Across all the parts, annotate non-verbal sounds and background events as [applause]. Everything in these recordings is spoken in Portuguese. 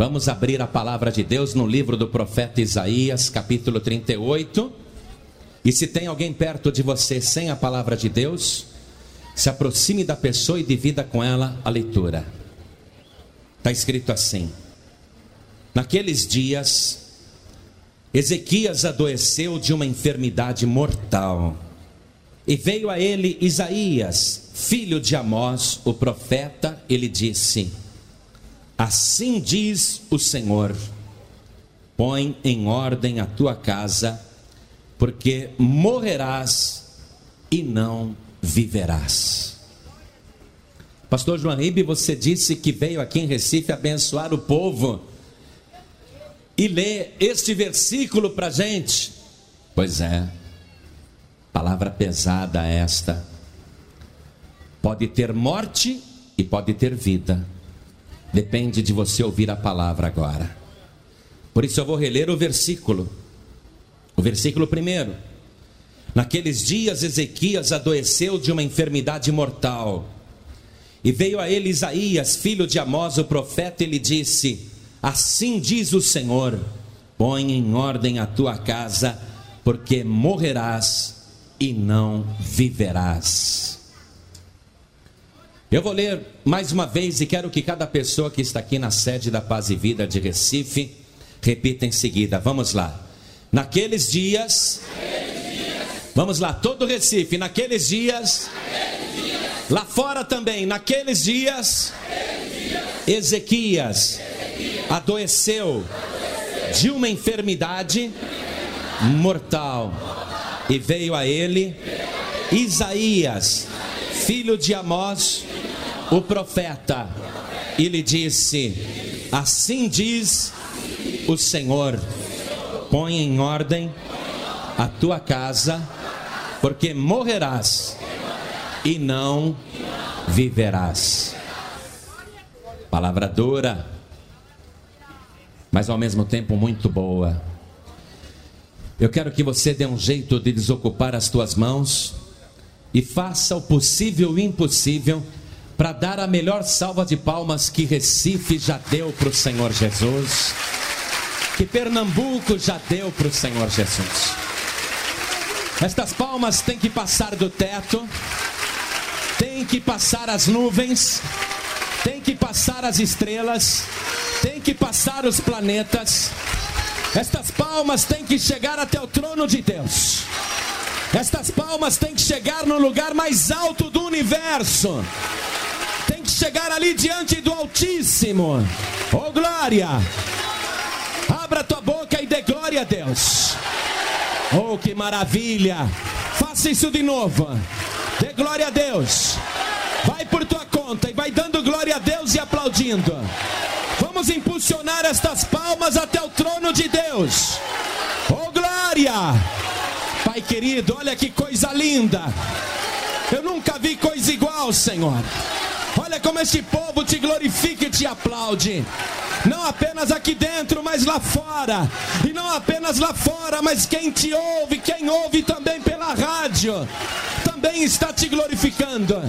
Vamos abrir a palavra de Deus no livro do profeta Isaías, capítulo 38. E se tem alguém perto de você sem a palavra de Deus, se aproxime da pessoa e divida com ela a leitura. Está escrito assim: Naqueles dias, Ezequias adoeceu de uma enfermidade mortal. E veio a ele Isaías, filho de Amós, o profeta, ele disse: Assim diz o Senhor: Põe em ordem a tua casa, porque morrerás e não viverás. Pastor João Ribe, você disse que veio aqui em Recife abençoar o povo e ler este versículo para gente. Pois é, palavra pesada esta. Pode ter morte e pode ter vida Depende de você ouvir a palavra agora. Por isso eu vou reler o versículo. O versículo primeiro. Naqueles dias Ezequias adoeceu de uma enfermidade mortal. E veio a ele Isaías, filho de Amós, o profeta, e lhe disse: Assim diz o Senhor: Põe em ordem a tua casa, porque morrerás e não viverás. Eu vou ler mais uma vez e quero que cada pessoa que está aqui na sede da Paz e Vida de Recife repita em seguida. Vamos lá. Naqueles dias. Vamos lá, todo Recife, naqueles dias. Lá fora também, naqueles dias. Ezequias adoeceu de uma enfermidade mortal e veio a ele Isaías, filho de Amós, o profeta e lhe disse: Assim diz o Senhor: põe em ordem a tua casa, porque morrerás e não viverás. Palavra dura, mas ao mesmo tempo muito boa. Eu quero que você dê um jeito de desocupar as tuas mãos e faça o possível e o impossível para dar a melhor salva de palmas que Recife já deu para o Senhor Jesus, que Pernambuco já deu para o Senhor Jesus. Estas palmas têm que passar do teto, têm que passar as nuvens, têm que passar as estrelas, têm que passar os planetas. Estas palmas têm que chegar até o trono de Deus. Estas palmas têm que chegar no lugar mais alto do universo chegar ali diante do Altíssimo. Oh glória! Abra tua boca e dê glória a Deus. Oh que maravilha! Faça isso de novo. Dê glória a Deus. Vai por tua conta e vai dando glória a Deus e aplaudindo. Vamos impulsionar estas palmas até o trono de Deus. Oh glória! Pai querido, olha que coisa linda. Eu nunca vi coisa igual, Senhor. Olha como este povo te glorifica e te aplaude. Não apenas aqui dentro, mas lá fora. E não apenas lá fora, mas quem te ouve, quem ouve também pela rádio, também está te glorificando.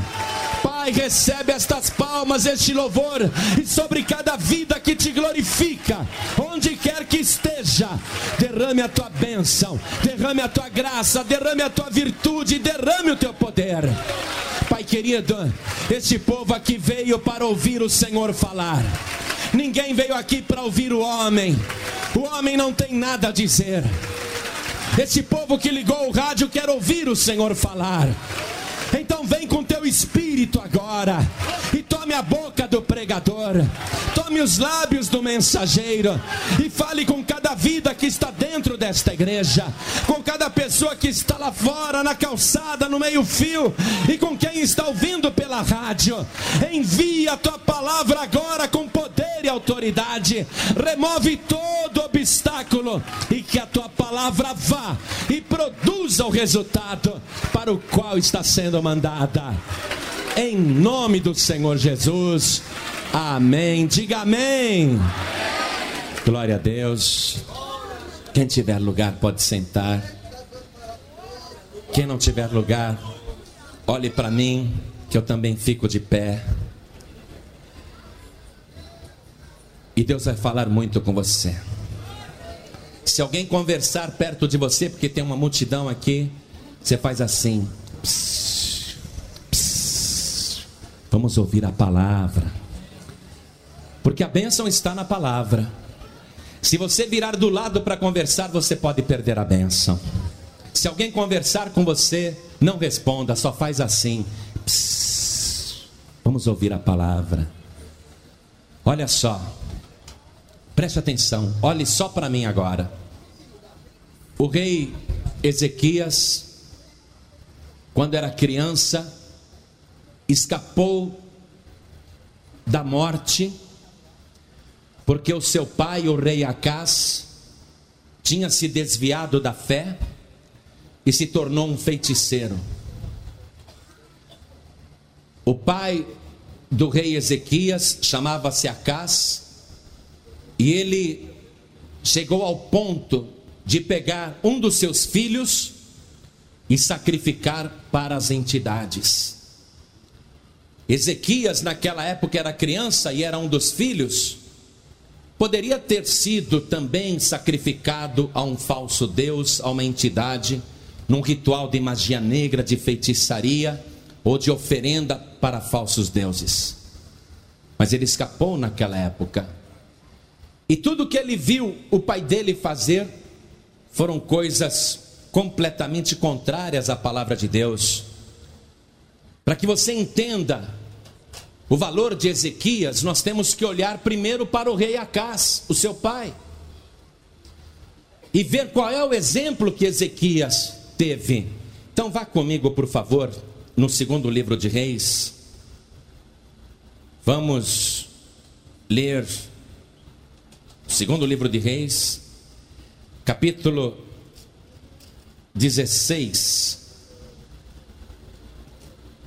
Pai, recebe estas palmas, este louvor, e sobre cada vida que te glorifica, onde quer que esteja, derrame a tua bênção, derrame a tua graça, derrame a tua virtude, derrame o teu poder. Pai querido, este povo aqui veio para ouvir o Senhor falar. Ninguém veio aqui para ouvir o homem. O homem não tem nada a dizer. Esse povo que ligou o rádio quer ouvir o Senhor falar. Então vem com teu espírito agora e tome a boca do pregador, tome os lábios do mensageiro. E fale com cada vida que está dentro desta igreja, com cada pessoa que está lá fora, na calçada, no meio-fio e com quem está ouvindo pela rádio. Envia a tua palavra agora com poder e autoridade, remove todo obstáculo. E que a tua palavra vá e produza o resultado para o qual está sendo mandada. Em nome do Senhor Jesus. Amém. Diga amém. Glória a Deus. Quem tiver lugar pode sentar. Quem não tiver lugar, olhe para mim, que eu também fico de pé. E Deus vai falar muito com você. Se alguém conversar perto de você, porque tem uma multidão aqui, você faz assim. Vamos ouvir a palavra. Porque a bênção está na palavra. Se você virar do lado para conversar, você pode perder a bênção. Se alguém conversar com você, não responda, só faz assim. Psss, vamos ouvir a palavra. Olha só, preste atenção, olhe só para mim agora. O rei Ezequias, quando era criança, escapou da morte, porque o seu pai, o rei Acás, tinha se desviado da fé e se tornou um feiticeiro. O pai do rei Ezequias chamava-se Acás, e ele chegou ao ponto de pegar um dos seus filhos e sacrificar para as entidades. Ezequias, naquela época, era criança e era um dos filhos, poderia ter sido também sacrificado a um falso Deus, a uma entidade, num ritual de magia negra, de feitiçaria ou de oferenda para falsos deuses. Mas ele escapou naquela época. E tudo que ele viu o pai dele fazer foram coisas completamente contrárias à palavra de Deus. Para que você entenda o valor de Ezequias, nós temos que olhar primeiro para o rei Acás, o seu pai, e ver qual é o exemplo que Ezequias teve. Então vá comigo, por favor, no segundo livro de Reis. Vamos ler o segundo livro de Reis, capítulo 16,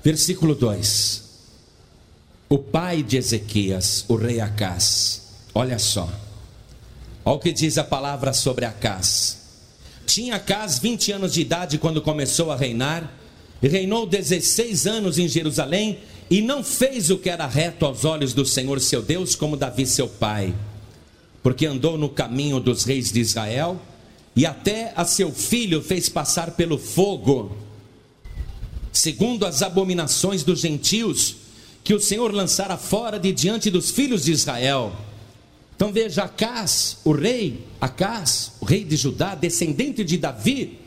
versículo 2. O pai de Ezequias, o rei Acás, olha só, olha o que diz a palavra sobre Acás. Tinha Acás 20 anos de idade quando começou a reinar, e reinou 16 anos em Jerusalém, e não fez o que era reto aos olhos do Senhor seu Deus, como Davi seu pai. Porque andou no caminho dos reis de Israel, e até a seu filho fez passar pelo fogo, segundo as abominações dos gentios, que o Senhor lançara fora de diante dos filhos de Israel. Então veja, Acás, o rei, Acás, o rei de Judá, descendente de Davi,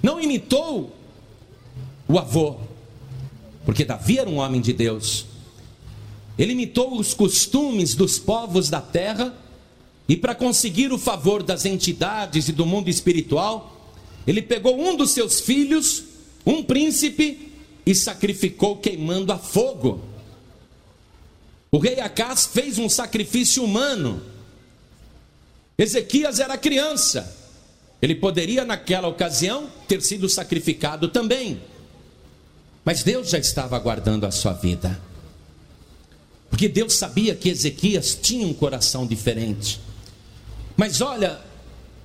não imitou o avô, porque Davi era um homem de Deus. Ele imitou os costumes dos povos da terra e para conseguir o favor das entidades e do mundo espiritual, ele pegou um dos seus filhos, um príncipe, e sacrificou queimando a fogo. O rei Acás fez um sacrifício humano. Ezequias era criança. Ele poderia, naquela ocasião, ter sido sacrificado também. Mas Deus já estava aguardando a sua vida. Porque Deus sabia que Ezequias tinha um coração diferente. Mas olha,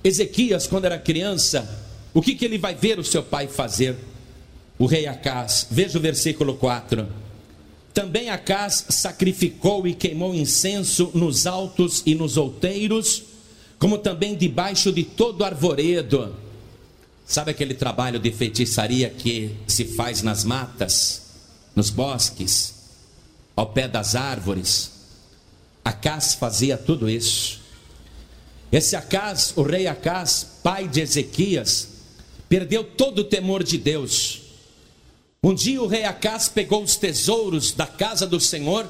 Ezequias, quando era criança, o que, que ele vai ver o seu pai fazer? O rei Acás, veja o versículo 4. Também Acás sacrificou e queimou incenso nos altos e nos outeiros, como também debaixo de todo arvoredo. Sabe aquele trabalho de feitiçaria que se faz nas matas, nos bosques, ao pé das árvores? Acás fazia tudo isso. Esse Acás, o rei Acás, pai de Ezequias, perdeu todo o temor de Deus. Um dia o rei Acás pegou os tesouros da casa do Senhor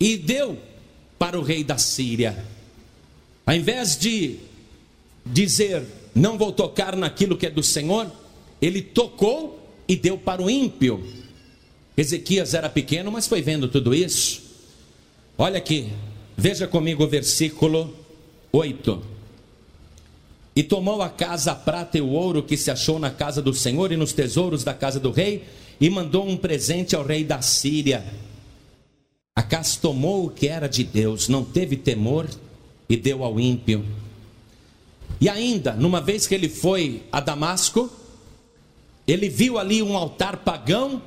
e deu para o rei da Síria. Ao invés de dizer, não vou tocar naquilo que é do Senhor, ele tocou e deu para o ímpio. Ezequias era pequeno, mas foi vendo tudo isso. Olha aqui, veja comigo o versículo 8. E tomou a casa a prata e o ouro que se achou na casa do Senhor e nos tesouros da casa do rei, e mandou um presente ao rei da Síria. Acas tomou o que era de Deus, não teve temor e deu ao ímpio. E ainda, numa vez que ele foi a Damasco, ele viu ali um altar pagão,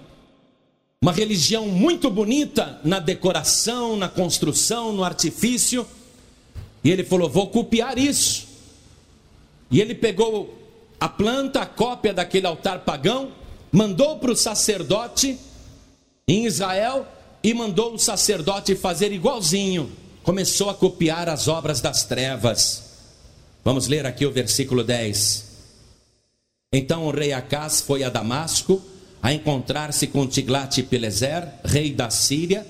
uma religião muito bonita na decoração, na construção, no artifício E ele falou: Vou copiar isso. E ele pegou a planta, a cópia daquele altar pagão, mandou para o sacerdote em Israel e mandou o sacerdote fazer igualzinho. Começou a copiar as obras das trevas. Vamos ler aqui o versículo 10. Então o rei Acás foi a Damasco a encontrar-se com Tiglat-Pileser, rei da Síria,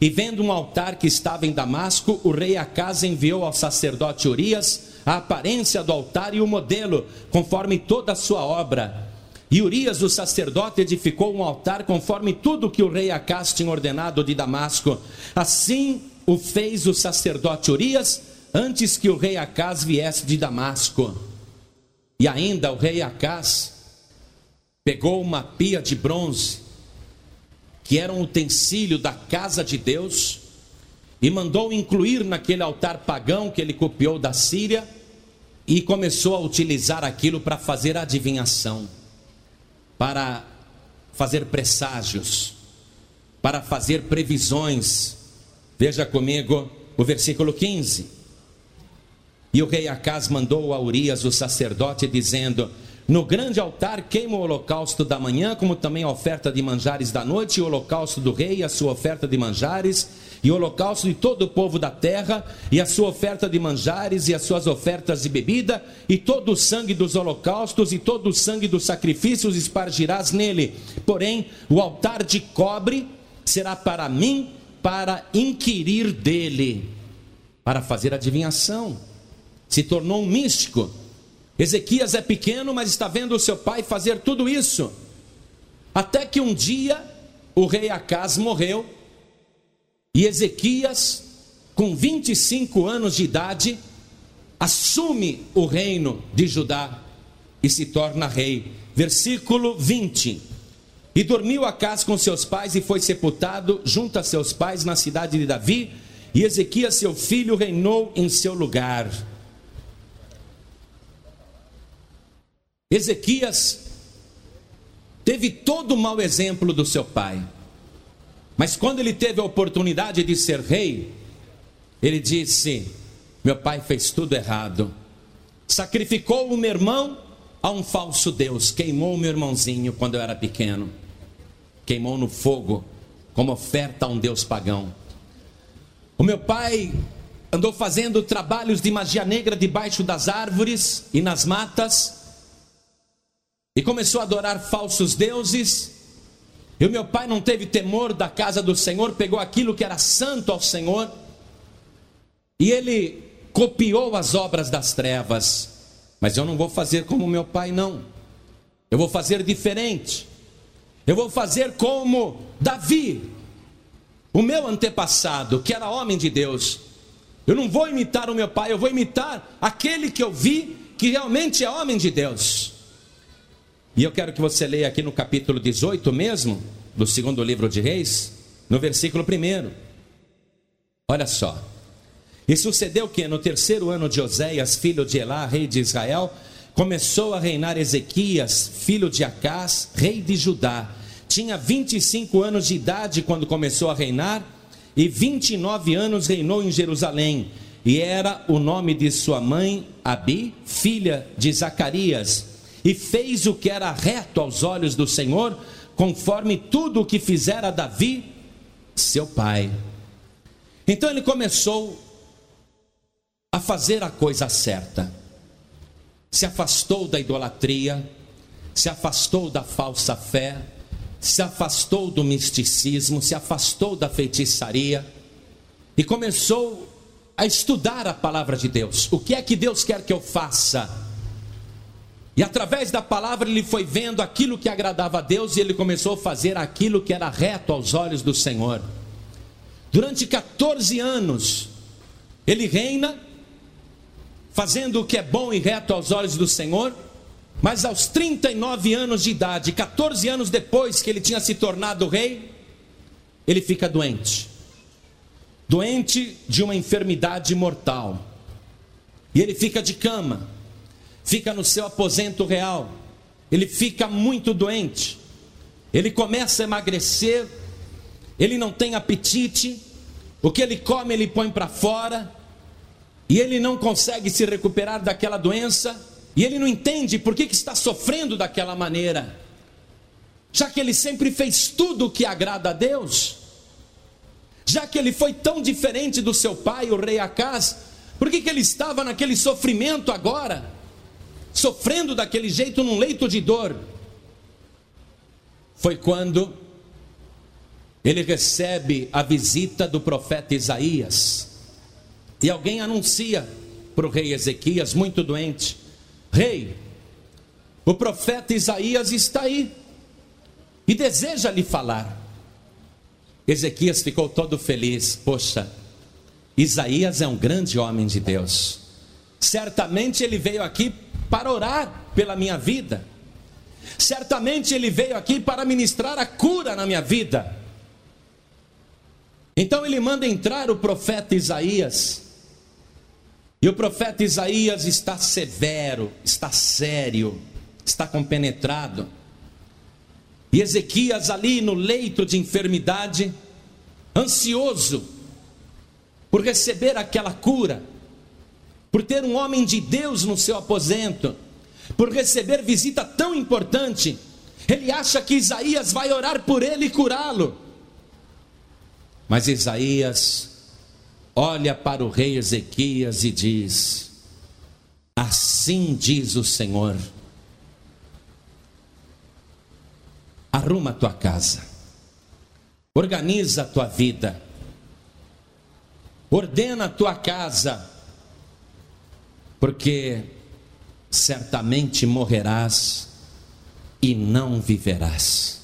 e vendo um altar que estava em Damasco, o rei Acas enviou ao sacerdote Urias a aparência do altar e o modelo, conforme toda a sua obra. E Urias, o sacerdote, edificou um altar conforme tudo que o rei Acas tinha ordenado de Damasco. Assim o fez o sacerdote Urias, antes que o rei Acas viesse de Damasco. E ainda o rei Acas pegou uma pia de bronze que era um utensílio da casa de Deus, e mandou incluir naquele altar pagão que ele copiou da Síria, e começou a utilizar aquilo para fazer adivinhação, para fazer presságios, para fazer previsões. Veja comigo o versículo 15. E o rei Acas mandou a Urias, o sacerdote, dizendo: no grande altar queima o holocausto da manhã, como também a oferta de manjares da noite, e o holocausto do rei, a sua oferta de manjares, e o holocausto de todo o povo da terra, e a sua oferta de manjares, e as suas ofertas de bebida, e todo o sangue dos holocaustos, e todo o sangue dos sacrifícios espargirás nele. Porém, o altar de cobre será para mim, para inquirir dele, para fazer adivinhação. Se tornou um místico Ezequias é pequeno, mas está vendo o seu pai fazer tudo isso. Até que um dia o rei Acas morreu e Ezequias, com 25 anos de idade, assume o reino de Judá e se torna rei. Versículo 20. E dormiu Acas com seus pais e foi sepultado junto a seus pais na cidade de Davi, e Ezequias, seu filho, reinou em seu lugar. Ezequias teve todo o mau exemplo do seu pai. Mas quando ele teve a oportunidade de ser rei, ele disse: Meu pai fez tudo errado. Sacrificou o meu irmão a um falso Deus. Queimou o meu irmãozinho quando eu era pequeno. Queimou no fogo, como oferta a um Deus pagão. O meu pai andou fazendo trabalhos de magia negra debaixo das árvores e nas matas e começou a adorar falsos deuses. E o meu pai não teve temor da casa do Senhor, pegou aquilo que era santo ao Senhor e ele copiou as obras das trevas. Mas eu não vou fazer como meu pai, não. Eu vou fazer diferente. Eu vou fazer como Davi, o meu antepassado, que era homem de Deus. Eu não vou imitar o meu pai, eu vou imitar aquele que eu vi que realmente é homem de Deus. E eu quero que você leia aqui no capítulo 18 mesmo, do segundo livro de Reis, no versículo 1. Olha só. E sucedeu que no terceiro ano de Oséias, filho de Elá, rei de Israel, começou a reinar Ezequias, filho de Acás, rei de Judá. Tinha 25 anos de idade quando começou a reinar, e 29 anos reinou em Jerusalém. E era o nome de sua mãe, Abi, filha de Zacarias e fez o que era reto aos olhos do Senhor, conforme tudo o que fizera Davi, seu pai. Então ele começou a fazer a coisa certa, se afastou da idolatria, se afastou da falsa fé, se afastou do misticismo, se afastou da feitiçaria e começou a estudar a palavra de Deus. O que é que Deus quer que eu faça? E através da palavra ele foi vendo aquilo que agradava a Deus e ele começou a fazer aquilo que era reto aos olhos do Senhor. Durante 14 anos, ele reina, fazendo o que é bom e reto aos olhos do Senhor, mas aos 39 anos de idade, 14 anos depois que ele tinha se tornado rei, ele fica doente. Doente de uma enfermidade mortal. E ele fica de cama fica no seu aposento real, ele fica muito doente, ele começa a emagrecer, ele não tem apetite, o que ele come ele põe para fora, e ele não consegue se recuperar daquela doença, e ele não entende por que, que está sofrendo daquela maneira, já que ele sempre fez tudo o que agrada a Deus, já que ele foi tão diferente do seu pai, o rei Acaz, por que, que ele estava naquele sofrimento agora, sofrendo daquele jeito num leito de dor? Foi quando ele recebe a visita do profeta Isaías. E alguém anuncia para o rei Ezequias, muito doente: Rei, o profeta Isaías está aí e deseja lhe falar. Ezequias ficou todo feliz, poxa, Isaías é um grande homem de Deus. Certamente ele veio aqui para orar pela minha vida. Certamente ele veio aqui para ministrar a cura na minha vida. Então ele manda entrar o profeta Isaías. E o profeta Isaías está severo, está sério, está compenetrado. E Ezequias ali no leito de enfermidade, ansioso por receber aquela cura, por ter um homem de Deus no seu aposento, por receber visita tão importante, ele acha que Isaías vai orar por ele e curá-lo. Mas Isaías olha para o rei Ezequias e diz: Assim diz o Senhor: arruma a tua casa, organiza a tua vida, ordena a tua casa, porque certamente morrerás e não viverás.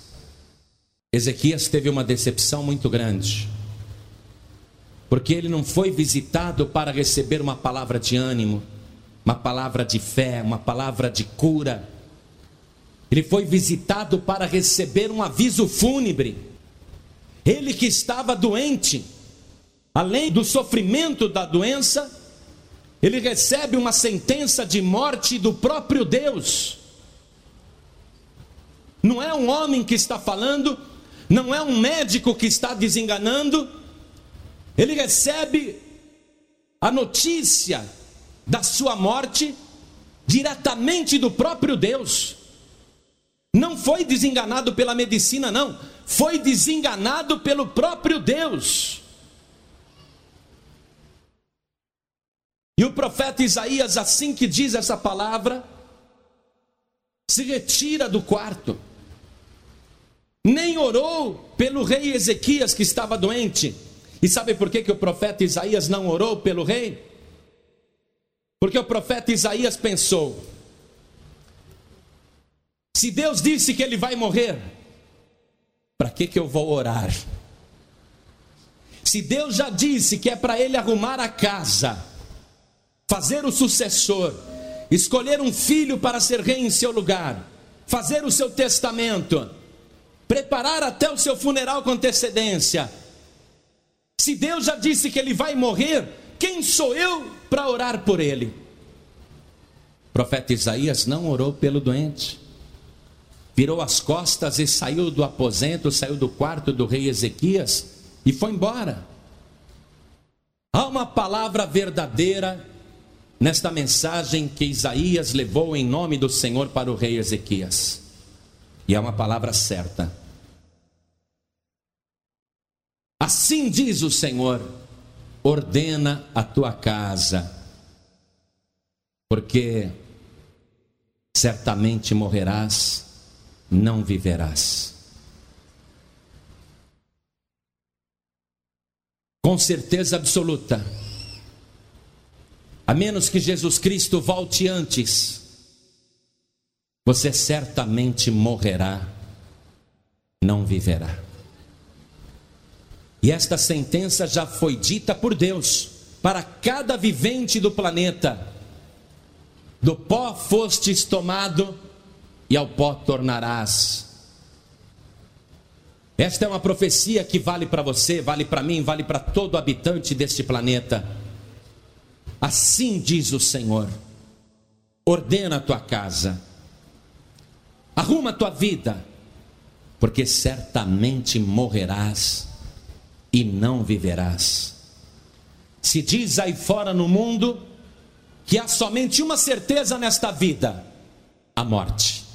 Ezequias teve uma decepção muito grande porque ele não foi visitado para receber uma palavra de ânimo, uma palavra de fé, uma palavra de cura. Ele foi visitado para receber um aviso fúnebre. Ele que estava doente, além do sofrimento da doença, ele recebe uma sentença de morte do próprio Deus. Não é um homem que está falando, não é um médico que está desenganando, ele recebe a notícia da sua morte diretamente do próprio Deus. Não foi desenganado pela medicina, não. Foi desenganado pelo próprio Deus. E o profeta Isaías, assim que diz essa palavra, se retira do quarto. Nem orou pelo rei Ezequias que estava doente e sabe por que, que o profeta Isaías não orou pelo rei? Porque o profeta Isaías pensou: se Deus disse que ele vai morrer, para que, que eu vou orar? Se Deus já disse que é para ele arrumar a casa, fazer o sucessor, escolher um filho para ser rei em seu lugar, fazer o seu testamento, preparar até o seu funeral com antecedência, se Deus já disse que ele vai morrer, quem sou eu para orar por ele? O profeta Isaías não orou pelo doente. Virou as costas e saiu do aposento, saiu do quarto do rei Ezequias e foi embora. Há uma palavra verdadeira nesta mensagem que Isaías levou em nome do Senhor para o rei Ezequias. E é uma palavra certa. Assim diz o Senhor: ordena a tua casa, porque certamente morrerás, não viverás. Com certeza absoluta, a menos que Jesus Cristo volte antes, você certamente morrerá, não viverá. E esta sentença já foi dita por Deus para cada vivente do planeta: do pó fostes tomado, e ao pó tornarás. Esta é uma profecia que vale para você, vale para mim, vale para todo habitante deste planeta. Assim diz o Senhor: ordena a tua casa, arruma a tua vida, porque certamente morrerás e não viverás. Se diz aí fora no mundo que há somente uma certeza nesta vida: a morte.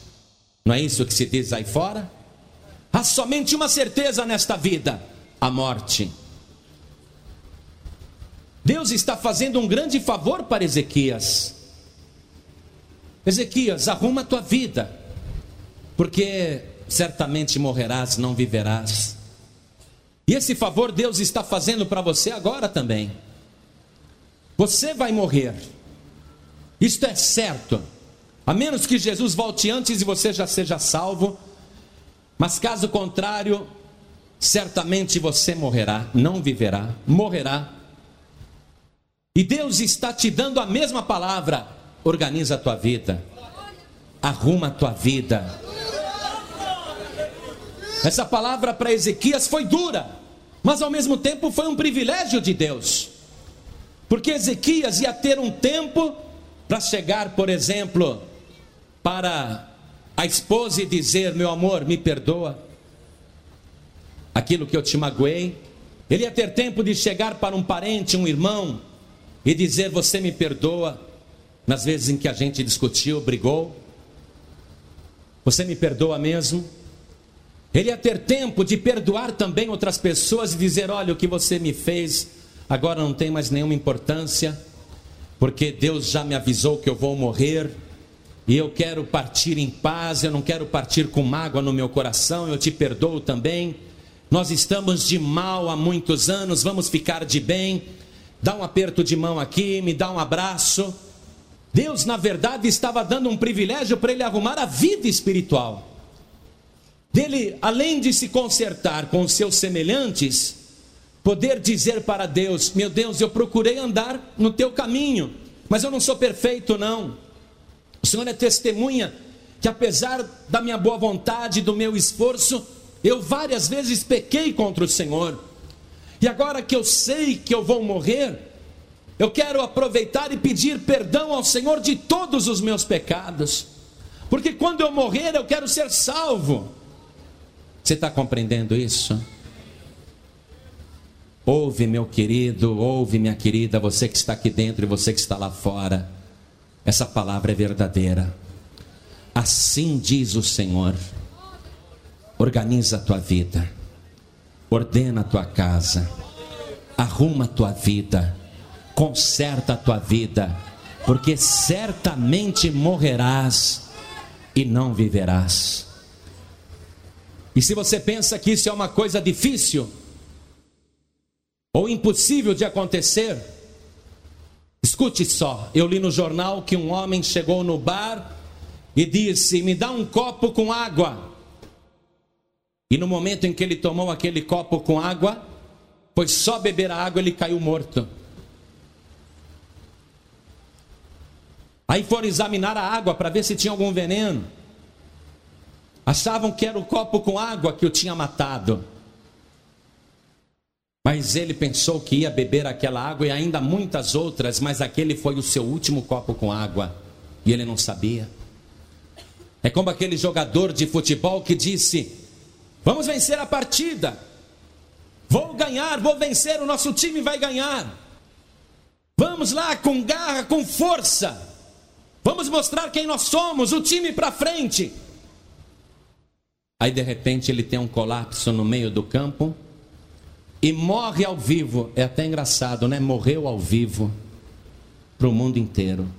Não é isso que se diz aí fora? Há somente uma certeza nesta vida: a morte. Deus está fazendo um grande favor para Ezequias. Ezequias, arruma a tua vida, porque certamente morrerás, não viverás. E esse favor Deus está fazendo para você agora também. Você vai morrer, isto é certo, a menos que Jesus volte antes e você já seja salvo, mas caso contrário, certamente você morrerá, não viverá, morrerá. E Deus está te dando a mesma palavra: organiza a tua vida, arruma a tua vida. Essa palavra para Ezequias foi dura, mas ao mesmo tempo foi um privilégio de Deus, porque Ezequias ia ter um tempo para chegar, por exemplo, para a esposa e dizer: Meu amor, me perdoa, aquilo que eu te magoei. Ele ia ter tempo de chegar para um parente, um irmão, e dizer: Você me perdoa, nas vezes em que a gente discutiu, brigou. Você me perdoa mesmo? Ele ia ter tempo de perdoar também outras pessoas e dizer: Olha, o que você me fez agora não tem mais nenhuma importância, porque Deus já me avisou que eu vou morrer. E eu quero partir em paz, eu não quero partir com mágoa no meu coração, eu te perdoo também. Nós estamos de mal há muitos anos, vamos ficar de bem dá um aperto de mão aqui, me dá um abraço. Deus, na verdade, estava dando um privilégio para ele arrumar a vida espiritual. Dele, além de se consertar com os seus semelhantes, poder dizer para Deus: Meu Deus, eu procurei andar no teu caminho, mas eu não sou perfeito, não. O Senhor é testemunha que, apesar da minha boa vontade, do meu esforço, eu várias vezes pequei contra o Senhor. E agora que eu sei que eu vou morrer, eu quero aproveitar e pedir perdão ao Senhor de todos os meus pecados, porque quando eu morrer eu quero ser salvo. Você está compreendendo isso? Ouve, meu querido, ouve, minha querida, você que está aqui dentro e você que está lá fora. Essa palavra é verdadeira. Assim diz o Senhor. Organiza a tua vida ordena a tua casa, arruma a tua vida, conserta a tua vida, porque certamente morrerás e não viverás. E se você pensa que isso é uma coisa difícil ou impossível de acontecer, escute só. Eu li no jornal que um homem chegou no bar e disse: Me dá um copo com água. E no momento em que ele tomou aquele copo com água, foi só beber a água, ele caiu morto. Aí foram examinar a água para ver se tinha algum veneno. Achavam que era o copo com água que o tinha matado. Mas ele pensou que ia beber aquela água e ainda muitas outras, mas aquele foi o seu último copo com água. E ele não sabia. É como aquele jogador de futebol que disse: Vamos vencer a partida. Vou ganhar, vou vencer, o nosso time vai ganhar. Vamos lá com garra, com força. Vamos mostrar quem nós somos, o time para frente. Aí de repente ele tem um colapso no meio do campo e morre ao vivo. É até engraçado, né? Morreu ao vivo para o mundo inteiro.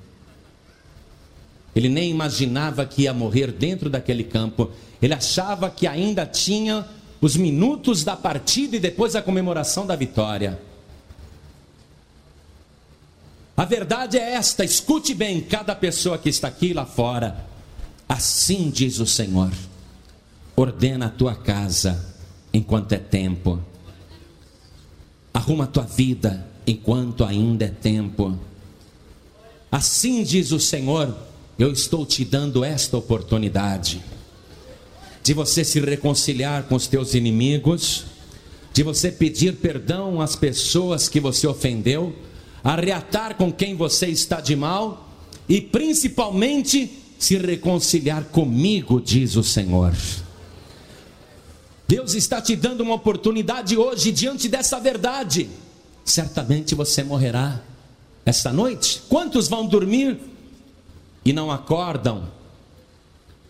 Ele nem imaginava que ia morrer dentro daquele campo. Ele achava que ainda tinha os minutos da partida e depois a comemoração da vitória. A verdade é esta, escute bem cada pessoa que está aqui lá fora. Assim diz o Senhor: ordena a tua casa enquanto é tempo, arruma a tua vida enquanto ainda é tempo. Assim diz o Senhor: eu estou te dando esta oportunidade de você se reconciliar com os teus inimigos, de você pedir perdão às pessoas que você ofendeu, arreatar com quem você está de mal e principalmente se reconciliar comigo, diz o Senhor. Deus está te dando uma oportunidade hoje diante dessa verdade. certamente você morrerá esta noite. Quantos vão dormir e não acordam?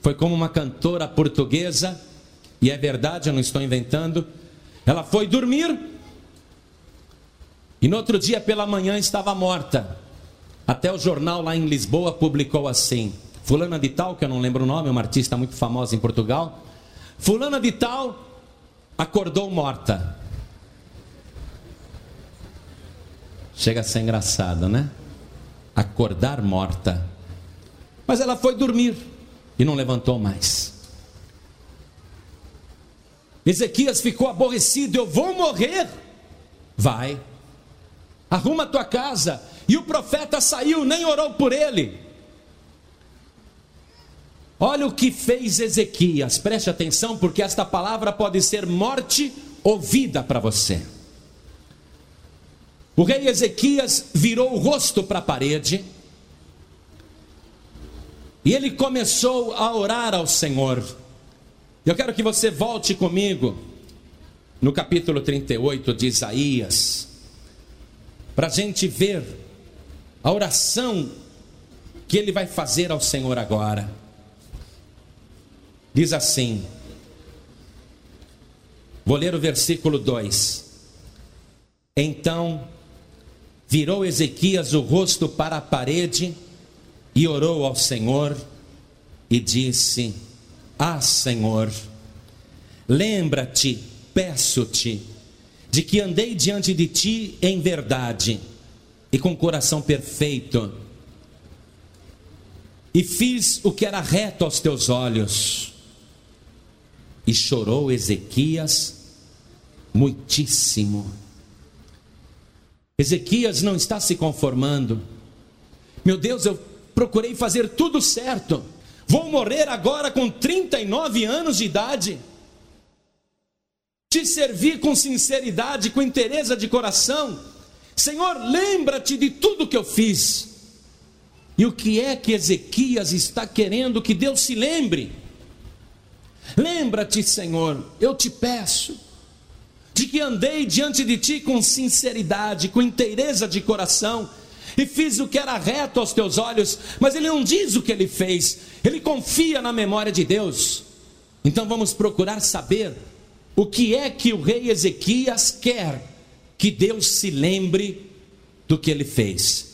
Foi como uma cantora portuguesa, e é verdade, eu não estou inventando. Ela foi dormir e no outro dia pela manhã estava morta. Até o jornal lá em Lisboa publicou assim: Fulana de Tal, que eu não lembro o nome, uma artista muito famosa em Portugal. Fulana de Tal acordou morta. Chega a ser engraçado, né? Acordar morta. Mas ela foi dormir e não levantou mais. Ezequias ficou aborrecido: Eu vou morrer. Vai, arruma tua casa. E o profeta saiu, nem orou por ele. Olha o que fez Ezequias, preste atenção, porque esta palavra pode ser morte ou vida para você. O rei Ezequias virou o rosto para a parede e ele começou a orar ao Senhor. Eu quero que você volte comigo no capítulo 38 de Isaías, para a gente ver a oração que ele vai fazer ao Senhor agora. Diz assim, vou ler o versículo 2: Então virou Ezequias o rosto para a parede e orou ao Senhor e disse: Ah, Senhor, lembra-te, peço-te, de que andei diante de ti em verdade e com coração perfeito, e fiz o que era reto aos teus olhos. E chorou Ezequias muitíssimo. Ezequias não está se conformando. Meu Deus, eu procurei fazer tudo certo. Vou morrer agora com 39 anos de idade. Te servir com sinceridade, com interesse de coração. Senhor, lembra-te de tudo que eu fiz. E o que é que Ezequias está querendo que Deus se lembre? Lembra-te, Senhor, eu te peço de que andei diante de ti com sinceridade, com inteireza de coração, e fiz o que era reto aos teus olhos, mas ele não diz o que ele fez, ele confia na memória de Deus. Então vamos procurar saber o que é que o rei Ezequias quer que Deus se lembre do que ele fez.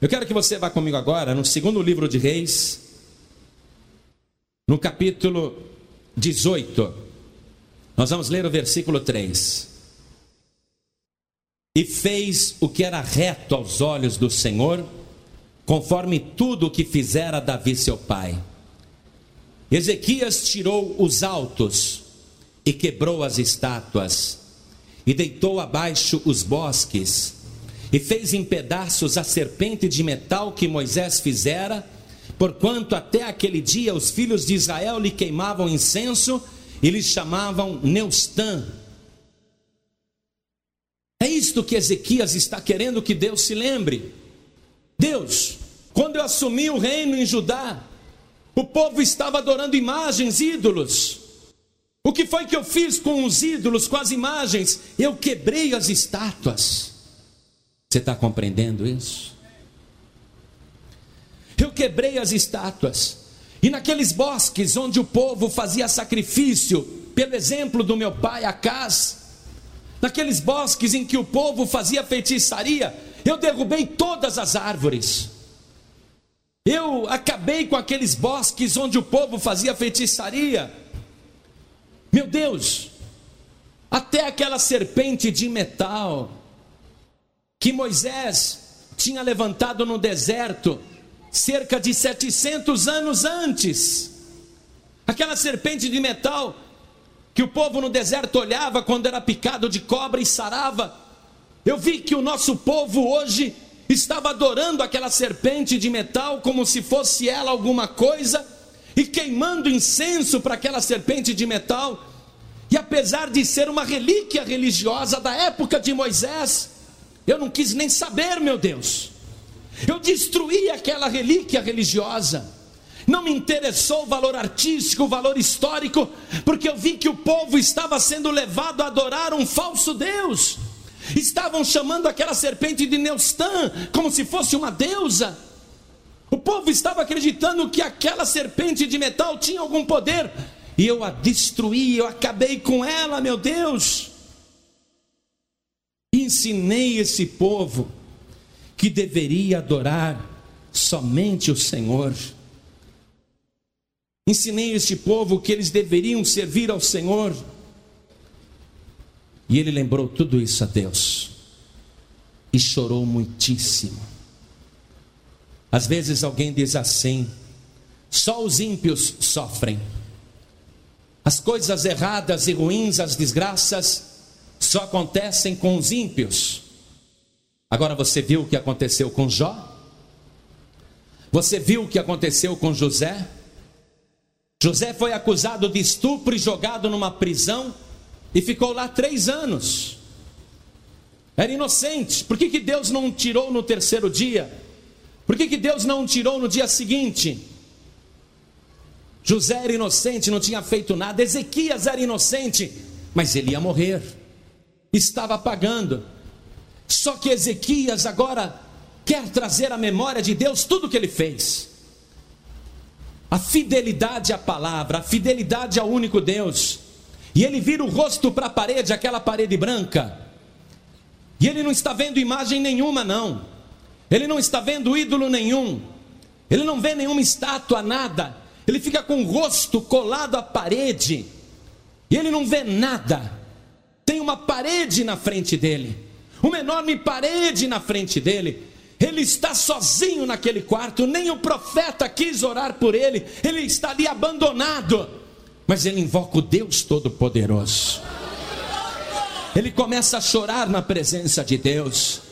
Eu quero que você vá comigo agora no segundo livro de Reis, no capítulo 18. Nós vamos ler o versículo 3. E fez o que era reto aos olhos do Senhor, conforme tudo o que fizera Davi seu pai. Ezequias tirou os altos e quebrou as estátuas, e deitou abaixo os bosques, e fez em pedaços a serpente de metal que Moisés fizera, porquanto até aquele dia os filhos de Israel lhe queimavam incenso eles chamavam Neustã. É isto que Ezequias está querendo que Deus se lembre. Deus, quando eu assumi o reino em Judá, o povo estava adorando imagens, ídolos. O que foi que eu fiz com os ídolos, com as imagens? Eu quebrei as estátuas. Você está compreendendo isso? Eu quebrei as estátuas. E naqueles bosques onde o povo fazia sacrifício, pelo exemplo do meu pai Acás, naqueles bosques em que o povo fazia feitiçaria, eu derrubei todas as árvores. Eu acabei com aqueles bosques onde o povo fazia feitiçaria. Meu Deus, até aquela serpente de metal que Moisés tinha levantado no deserto, cerca de 700 anos antes. Aquela serpente de metal que o povo no deserto olhava quando era picado de cobra e sarava. Eu vi que o nosso povo hoje estava adorando aquela serpente de metal como se fosse ela alguma coisa e queimando incenso para aquela serpente de metal. E apesar de ser uma relíquia religiosa da época de Moisés, eu não quis nem saber, meu Deus. Eu destruí aquela relíquia religiosa. Não me interessou o valor artístico, o valor histórico, porque eu vi que o povo estava sendo levado a adorar um falso Deus. estavam chamando aquela serpente de Neustã, como se fosse uma deusa. O povo estava acreditando que aquela serpente de metal tinha algum poder, e eu a destruí, eu acabei com ela, meu Deus. Ensinei esse povo que deveria adorar somente o Senhor. Ensinei este povo que eles deveriam servir ao Senhor. E ele lembrou tudo isso a Deus e chorou muitíssimo. Às vezes alguém diz assim: só os ímpios sofrem. As coisas erradas e ruins, as desgraças, só acontecem com os ímpios. Agora você viu o que aconteceu com Jó? Você viu o que aconteceu com José? José foi acusado de estupro e jogado numa prisão e ficou lá três anos. Era inocente. Por que, que Deus não tirou no terceiro dia? Por que, que Deus não tirou no dia seguinte? José era inocente, não tinha feito nada. Ezequias era inocente, mas ele ia morrer. Estava pagando. Só que Ezequias agora quer trazer à memória de Deus tudo o que ele fez. A fidelidade à palavra, a fidelidade ao único Deus. E ele vira o rosto para a parede, aquela parede branca. E ele não está vendo imagem nenhuma, não. Ele não está vendo ídolo nenhum. Ele não vê nenhuma estátua, nada. Ele fica com o rosto colado à parede. E ele não vê nada. Tem uma parede na frente dele. Uma enorme parede na frente dele. Ele está sozinho naquele quarto, nem o profeta quis orar por ele, ele está ali abandonado. Mas ele invoca o Deus Todo-Poderoso. Ele começa a chorar na presença de Deus.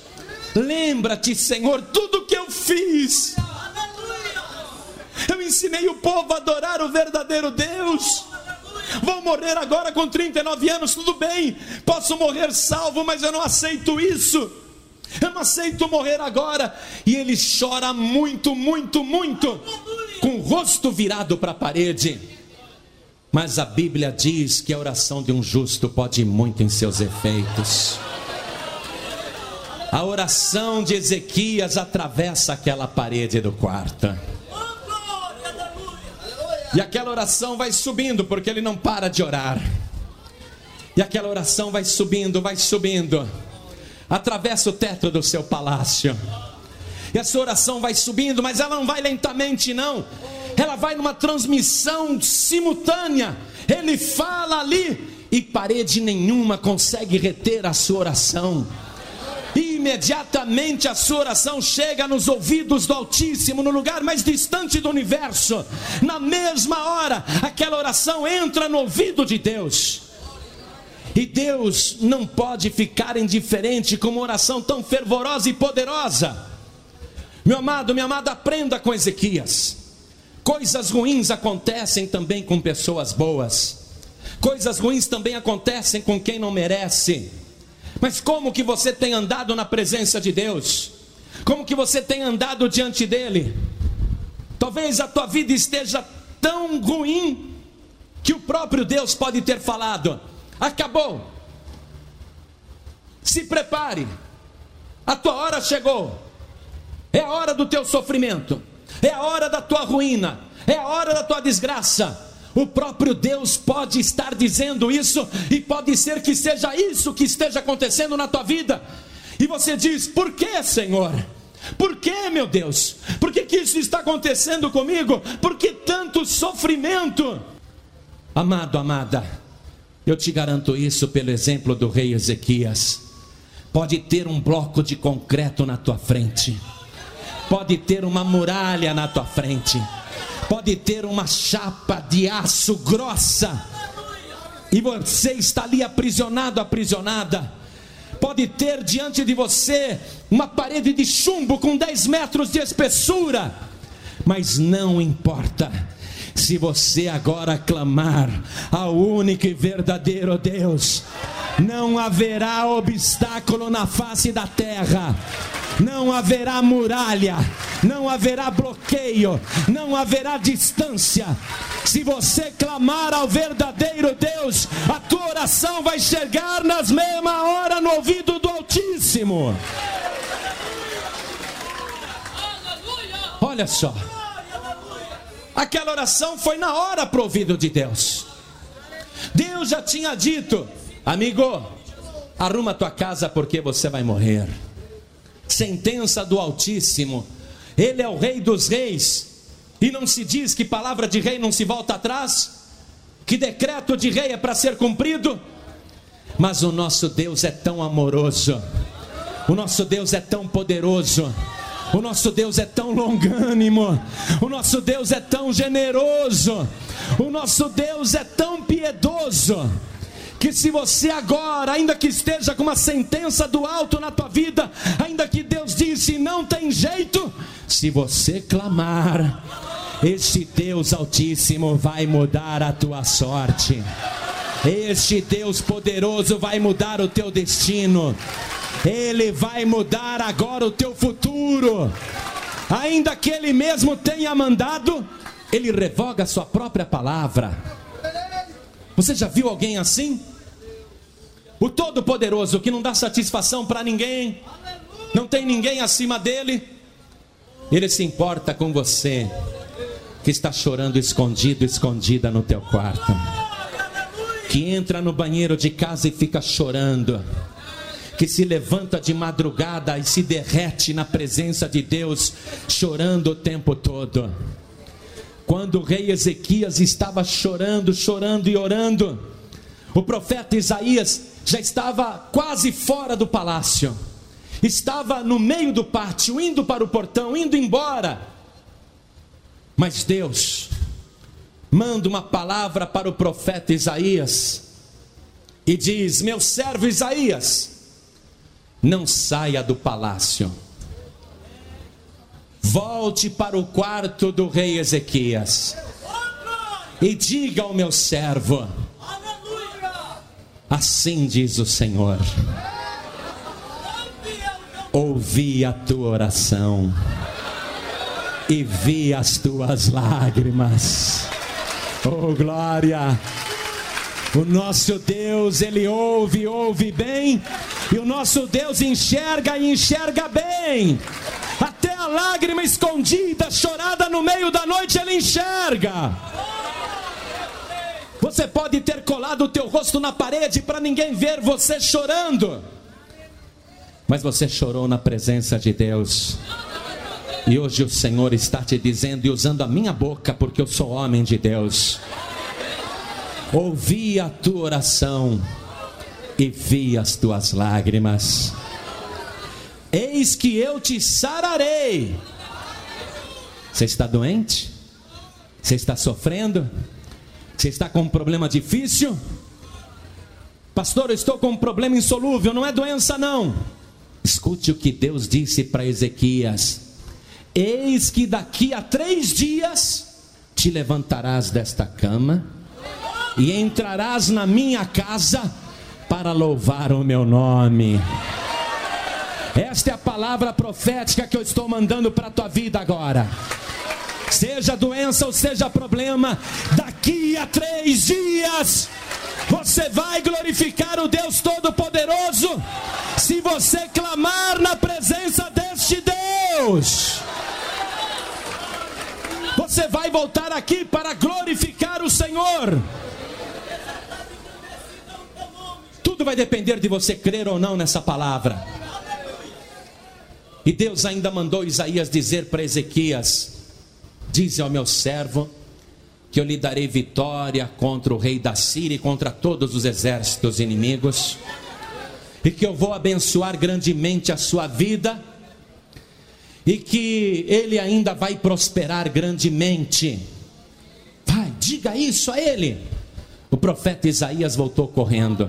Lembra-te, Senhor, tudo que eu fiz. Eu ensinei o povo a adorar o verdadeiro Deus. Vou morrer agora com 39 anos, tudo bem. Posso morrer salvo, mas eu não aceito isso. Eu não aceito morrer agora. E ele chora muito, muito, muito, com o rosto virado para a parede. Mas a Bíblia diz que a oração de um justo pode ir muito em seus efeitos. A oração de Ezequias atravessa aquela parede do quarto. E aquela oração vai subindo, porque ele não para de orar. E aquela oração vai subindo, vai subindo atravessa o teto do seu palácio. E a sua oração vai subindo, mas ela não vai lentamente, não. Ela vai numa transmissão simultânea. Ele fala ali e parede nenhuma consegue reter a sua oração. E imediatamente a sua oração chega nos ouvidos do Altíssimo, no lugar mais distante do universo. Na mesma hora, aquela oração entra no ouvido de Deus. E Deus não pode ficar indiferente com uma oração tão fervorosa e poderosa. Meu amado, minha amada, aprenda com Ezequias. Coisas ruins acontecem também com pessoas boas. Coisas ruins também acontecem com quem não merece. Mas como que você tem andado na presença de Deus? Como que você tem andado diante dele? Talvez a tua vida esteja tão ruim que o próprio Deus pode ter falado: acabou. Se prepare, a tua hora chegou, é a hora do teu sofrimento, é a hora da tua ruína, é a hora da tua desgraça. O próprio Deus pode estar dizendo isso, e pode ser que seja isso que esteja acontecendo na tua vida, e você diz: Por que, Senhor? Por que, meu Deus? Por que, que isso está acontecendo comigo? Por que tanto sofrimento? Amado, amada, eu te garanto isso pelo exemplo do rei Ezequias. Pode ter um bloco de concreto na tua frente, pode ter uma muralha na tua frente, pode ter uma chapa de aço grossa, e você está ali aprisionado, aprisionada. Pode ter diante de você uma parede de chumbo com 10 metros de espessura, mas não importa se você agora clamar ao único e verdadeiro Deus, não haverá obstáculo na face da terra não haverá muralha, não haverá bloqueio, não haverá distância. Se você clamar ao verdadeiro Deus, a tua oração vai chegar nas mesma hora no ouvido do Altíssimo. Olha só. Aquela oração foi na hora para o ouvido de Deus. Deus já tinha dito, amigo, arruma tua casa porque você vai morrer. Sentença do Altíssimo. Ele é o Rei dos Reis. E não se diz que palavra de rei não se volta atrás? Que decreto de rei é para ser cumprido? Mas o nosso Deus é tão amoroso. O nosso Deus é tão poderoso o nosso Deus é tão longânimo, o nosso Deus é tão generoso, o nosso Deus é tão piedoso. Que se você agora, ainda que esteja com uma sentença do alto na tua vida, ainda que Deus disse não tem jeito, se você clamar, este Deus Altíssimo vai mudar a tua sorte. Este Deus poderoso vai mudar o teu destino. Ele vai mudar agora o teu futuro. Ainda que Ele mesmo tenha mandado, Ele revoga a sua própria palavra. Você já viu alguém assim? O Todo-Poderoso que não dá satisfação para ninguém, não tem ninguém acima dele, ele se importa com você que está chorando escondido, escondida no teu quarto, que entra no banheiro de casa e fica chorando que se levanta de madrugada e se derrete na presença de Deus, chorando o tempo todo. Quando o rei Ezequias estava chorando, chorando e orando, o profeta Isaías já estava quase fora do palácio, estava no meio do pátio, indo para o portão, indo embora. Mas Deus manda uma palavra para o profeta Isaías e diz: Meu servo Isaías, não saia do palácio. Volte para o quarto do rei Ezequias e diga ao meu servo: Assim diz o Senhor. Ouvi a tua oração e vi as tuas lágrimas. Oh glória! O nosso Deus, ele ouve, ouve bem e o nosso Deus enxerga e enxerga bem. Até a lágrima escondida, chorada no meio da noite, ele enxerga. Você pode ter colado o teu rosto na parede para ninguém ver você chorando. Mas você chorou na presença de Deus. E hoje o Senhor está te dizendo e usando a minha boca, porque eu sou homem de Deus. Ouvi a tua oração e vi as tuas lágrimas. Eis que eu te sararei. Você está doente? Você está sofrendo? Você está com um problema difícil? Pastor, eu estou com um problema insolúvel, não é doença não. Escute o que Deus disse para Ezequias: Eis que daqui a três dias te levantarás desta cama e entrarás na minha casa para louvar o meu nome. Esta é a palavra profética que eu estou mandando para a tua vida agora. Seja doença ou seja problema, daqui a três dias você vai glorificar o Deus Todo-Poderoso. Se você clamar na presença deste Deus, você vai voltar aqui para glorificar o Senhor. Tudo vai depender de você crer ou não nessa palavra. E Deus ainda mandou Isaías dizer para Ezequias: Dize ao meu servo que eu lhe darei vitória contra o rei da Síria e contra todos os exércitos inimigos, e que eu vou abençoar grandemente a sua vida, e que ele ainda vai prosperar grandemente. Vai, diga isso a ele. O profeta Isaías voltou correndo.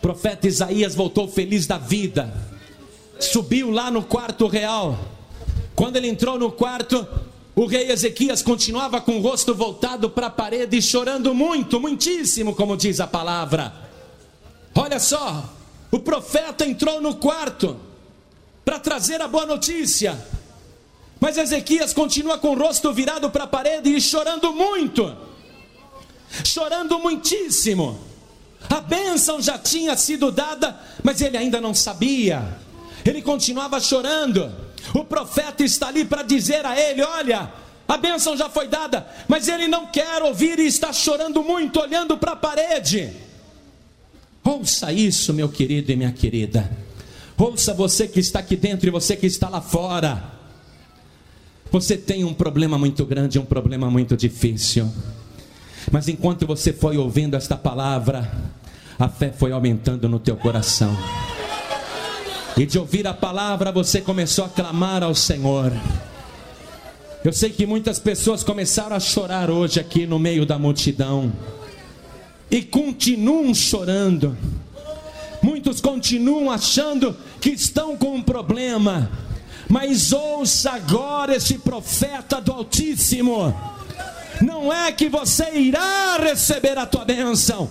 O profeta Isaías voltou feliz da vida. Subiu lá no quarto real. Quando ele entrou no quarto, o rei Ezequias continuava com o rosto voltado para a parede e chorando muito, muitíssimo, como diz a palavra. Olha só, o profeta entrou no quarto. para trazer a boa notícia. Mas Ezequias continua com o rosto virado para a parede e chorando muito, chorando muitíssimo. A bênção já tinha sido dada, mas ele ainda não sabia. Ele continuava chorando. O profeta está ali para dizer a ele: Olha, a bênção já foi dada, mas ele não quer ouvir e está chorando muito, olhando para a parede. Ouça isso, meu querido e minha querida. Ouça você que está aqui dentro e você que está lá fora. Você tem um problema muito grande, um problema muito difícil. Mas enquanto você foi ouvindo esta palavra, a fé foi aumentando no teu coração. E de ouvir a palavra, você começou a clamar ao Senhor. Eu sei que muitas pessoas começaram a chorar hoje aqui no meio da multidão. E continuam chorando. Muitos continuam achando que estão com um problema. Mas ouça agora esse profeta do Altíssimo. Não é que você irá receber a tua bênção.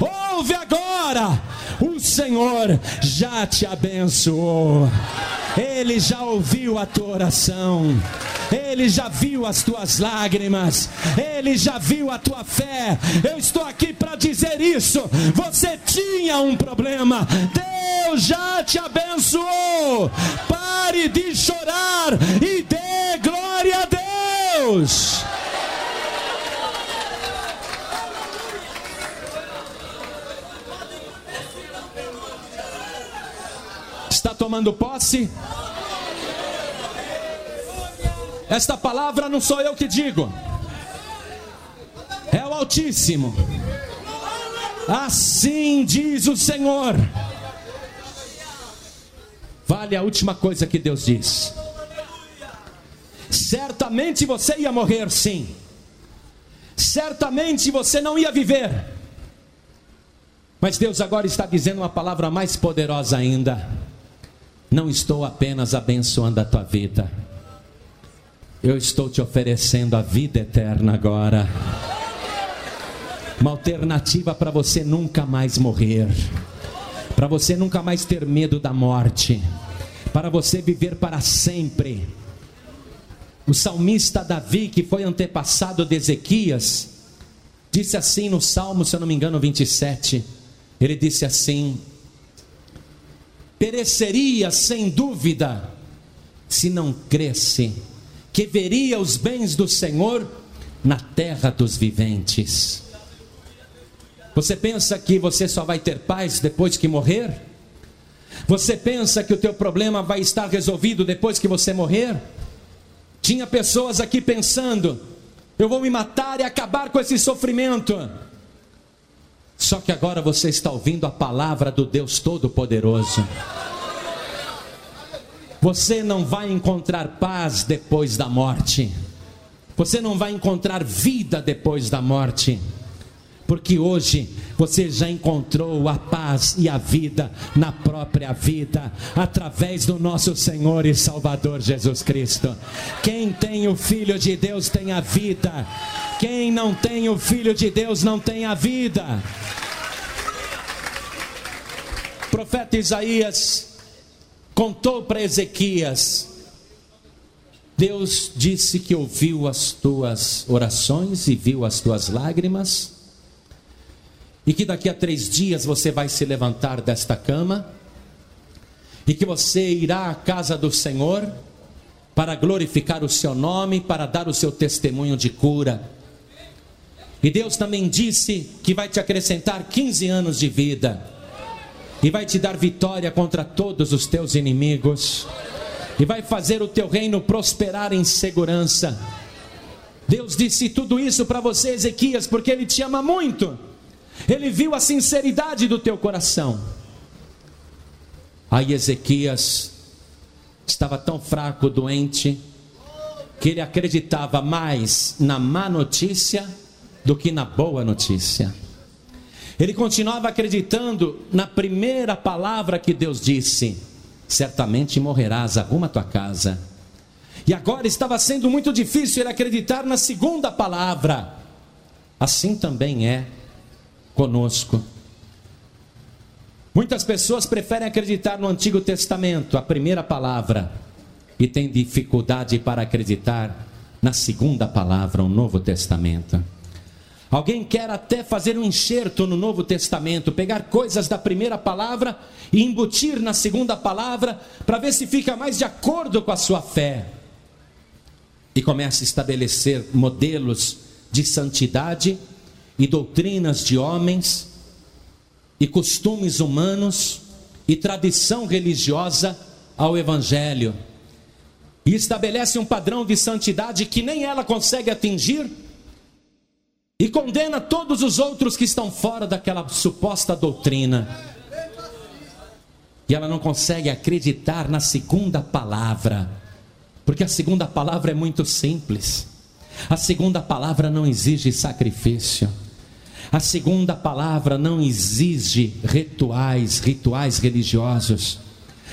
Ouve agora, o Senhor já te abençoou. Ele já ouviu a tua oração. Ele já viu as tuas lágrimas, Ele já viu a tua fé. Eu estou aqui para dizer isso. Você tinha um problema, Deus já te abençoou. Pare de chorar e dê glória a Deus. Tomando posse? Esta palavra não sou eu que digo, é o Altíssimo. Assim diz o Senhor. Vale a última coisa que Deus diz. Certamente você ia morrer, sim. Certamente você não ia viver. Mas Deus agora está dizendo uma palavra mais poderosa ainda. Não estou apenas abençoando a tua vida eu estou te oferecendo a vida eterna agora. Uma alternativa para você nunca mais morrer, para você nunca mais ter medo da morte, para você viver para sempre. O salmista Davi, que foi antepassado de Ezequias, disse assim no Salmo, se eu não me engano, 27. Ele disse assim: Pereceria sem dúvida se não cresce que veria os bens do Senhor na terra dos viventes. Você pensa que você só vai ter paz depois que morrer? Você pensa que o teu problema vai estar resolvido depois que você morrer? Tinha pessoas aqui pensando: eu vou me matar e acabar com esse sofrimento. Só que agora você está ouvindo a palavra do Deus Todo-Poderoso. Você não vai encontrar paz depois da morte. Você não vai encontrar vida depois da morte. Porque hoje você já encontrou a paz e a vida na própria vida, através do nosso Senhor e Salvador Jesus Cristo. Quem tem o Filho de Deus tem a vida, quem não tem o Filho de Deus não tem a vida. O profeta Isaías contou para Ezequias: Deus disse que ouviu as tuas orações e viu as tuas lágrimas, e que daqui a três dias você vai se levantar desta cama, e que você irá à casa do Senhor para glorificar o seu nome, para dar o seu testemunho de cura. E Deus também disse que vai te acrescentar 15 anos de vida e vai te dar vitória contra todos os teus inimigos, e vai fazer o teu reino prosperar em segurança. Deus disse tudo isso para você, Ezequias, porque Ele te ama muito, Ele viu a sinceridade do teu coração. Aí Ezequias estava tão fraco, doente, que ele acreditava mais na má notícia do que na boa notícia. Ele continuava acreditando na primeira palavra que Deus disse: certamente morrerás, arruma tua casa. E agora estava sendo muito difícil ele acreditar na segunda palavra. Assim também é conosco. Muitas pessoas preferem acreditar no Antigo Testamento, a primeira palavra, e têm dificuldade para acreditar na segunda palavra, o Novo Testamento. Alguém quer até fazer um enxerto no Novo Testamento, pegar coisas da primeira palavra e embutir na segunda palavra, para ver se fica mais de acordo com a sua fé. E começa a estabelecer modelos de santidade e doutrinas de homens e costumes humanos e tradição religiosa ao Evangelho. E estabelece um padrão de santidade que nem ela consegue atingir, e condena todos os outros que estão fora daquela suposta doutrina. E ela não consegue acreditar na segunda palavra, porque a segunda palavra é muito simples. A segunda palavra não exige sacrifício. A segunda palavra não exige rituais, rituais religiosos.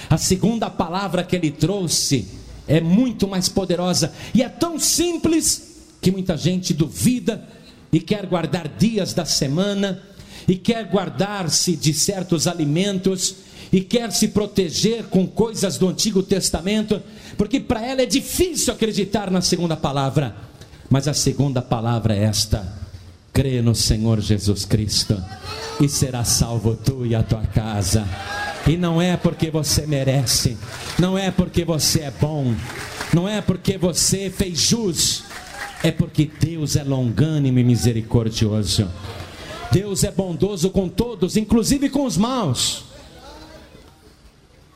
A segunda palavra que ele trouxe é muito mais poderosa e é tão simples que muita gente duvida e quer guardar dias da semana e quer guardar-se de certos alimentos e quer se proteger com coisas do Antigo Testamento, porque para ela é difícil acreditar na segunda palavra. Mas a segunda palavra é esta: crê no Senhor Jesus Cristo e será salvo tu e a tua casa. E não é porque você merece, não é porque você é bom, não é porque você fez jus, é porque Deus é longânimo e misericordioso. Deus é bondoso com todos, inclusive com os maus.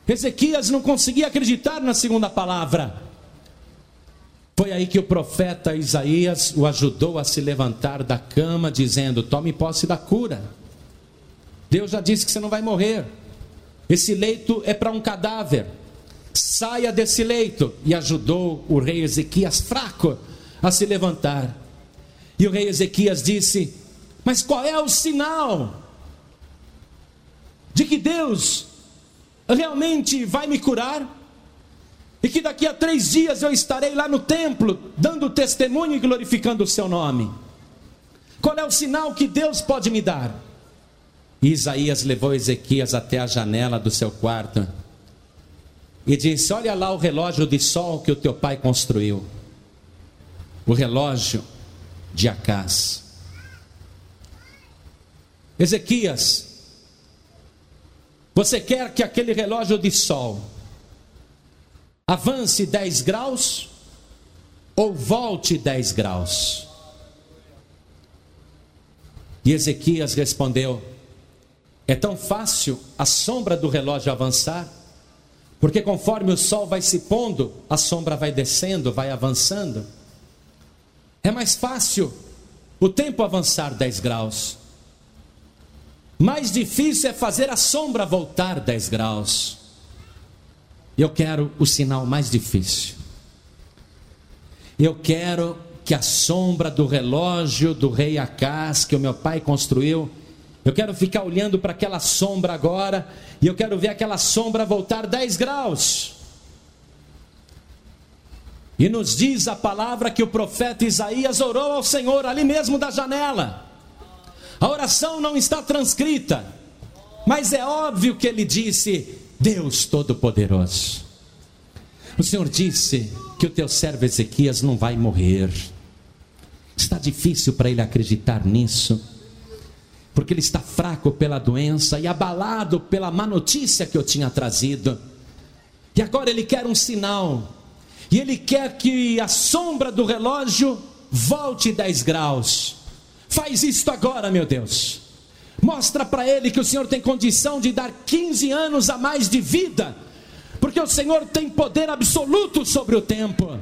Ezequias não conseguia acreditar na segunda palavra. Foi aí que o profeta Isaías o ajudou a se levantar da cama, dizendo: Tome posse da cura. Deus já disse que você não vai morrer. Esse leito é para um cadáver. Saia desse leito. E ajudou o rei Ezequias, fraco, a se levantar. E o rei Ezequias disse: Mas qual é o sinal de que Deus realmente vai me curar? E que daqui a três dias eu estarei lá no templo, dando testemunho e glorificando o seu nome. Qual é o sinal que Deus pode me dar? E Isaías levou Ezequias até a janela do seu quarto e disse: Olha lá o relógio de sol que o teu pai construiu. O relógio de Acás. Ezequias, você quer que aquele relógio de sol avance 10 graus ou volte 10 graus? E Ezequias respondeu: É tão fácil a sombra do relógio avançar, porque conforme o sol vai se pondo, a sombra vai descendo, vai avançando. É mais fácil o tempo avançar 10 graus. Mais difícil é fazer a sombra voltar 10 graus. Eu quero o sinal mais difícil. Eu quero que a sombra do relógio do rei Acás, que o meu pai construiu, eu quero ficar olhando para aquela sombra agora, e eu quero ver aquela sombra voltar 10 graus. E nos diz a palavra que o profeta Isaías orou ao Senhor ali mesmo da janela. A oração não está transcrita, mas é óbvio que ele disse: Deus Todo-Poderoso. O Senhor disse que o teu servo Ezequias não vai morrer. Está difícil para ele acreditar nisso, porque ele está fraco pela doença e abalado pela má notícia que eu tinha trazido. E agora ele quer um sinal, e ele quer que a sombra do relógio volte 10 graus. Faz isto agora, meu Deus. Mostra para ele que o Senhor tem condição de dar 15 anos a mais de vida, porque o Senhor tem poder absoluto sobre o tempo.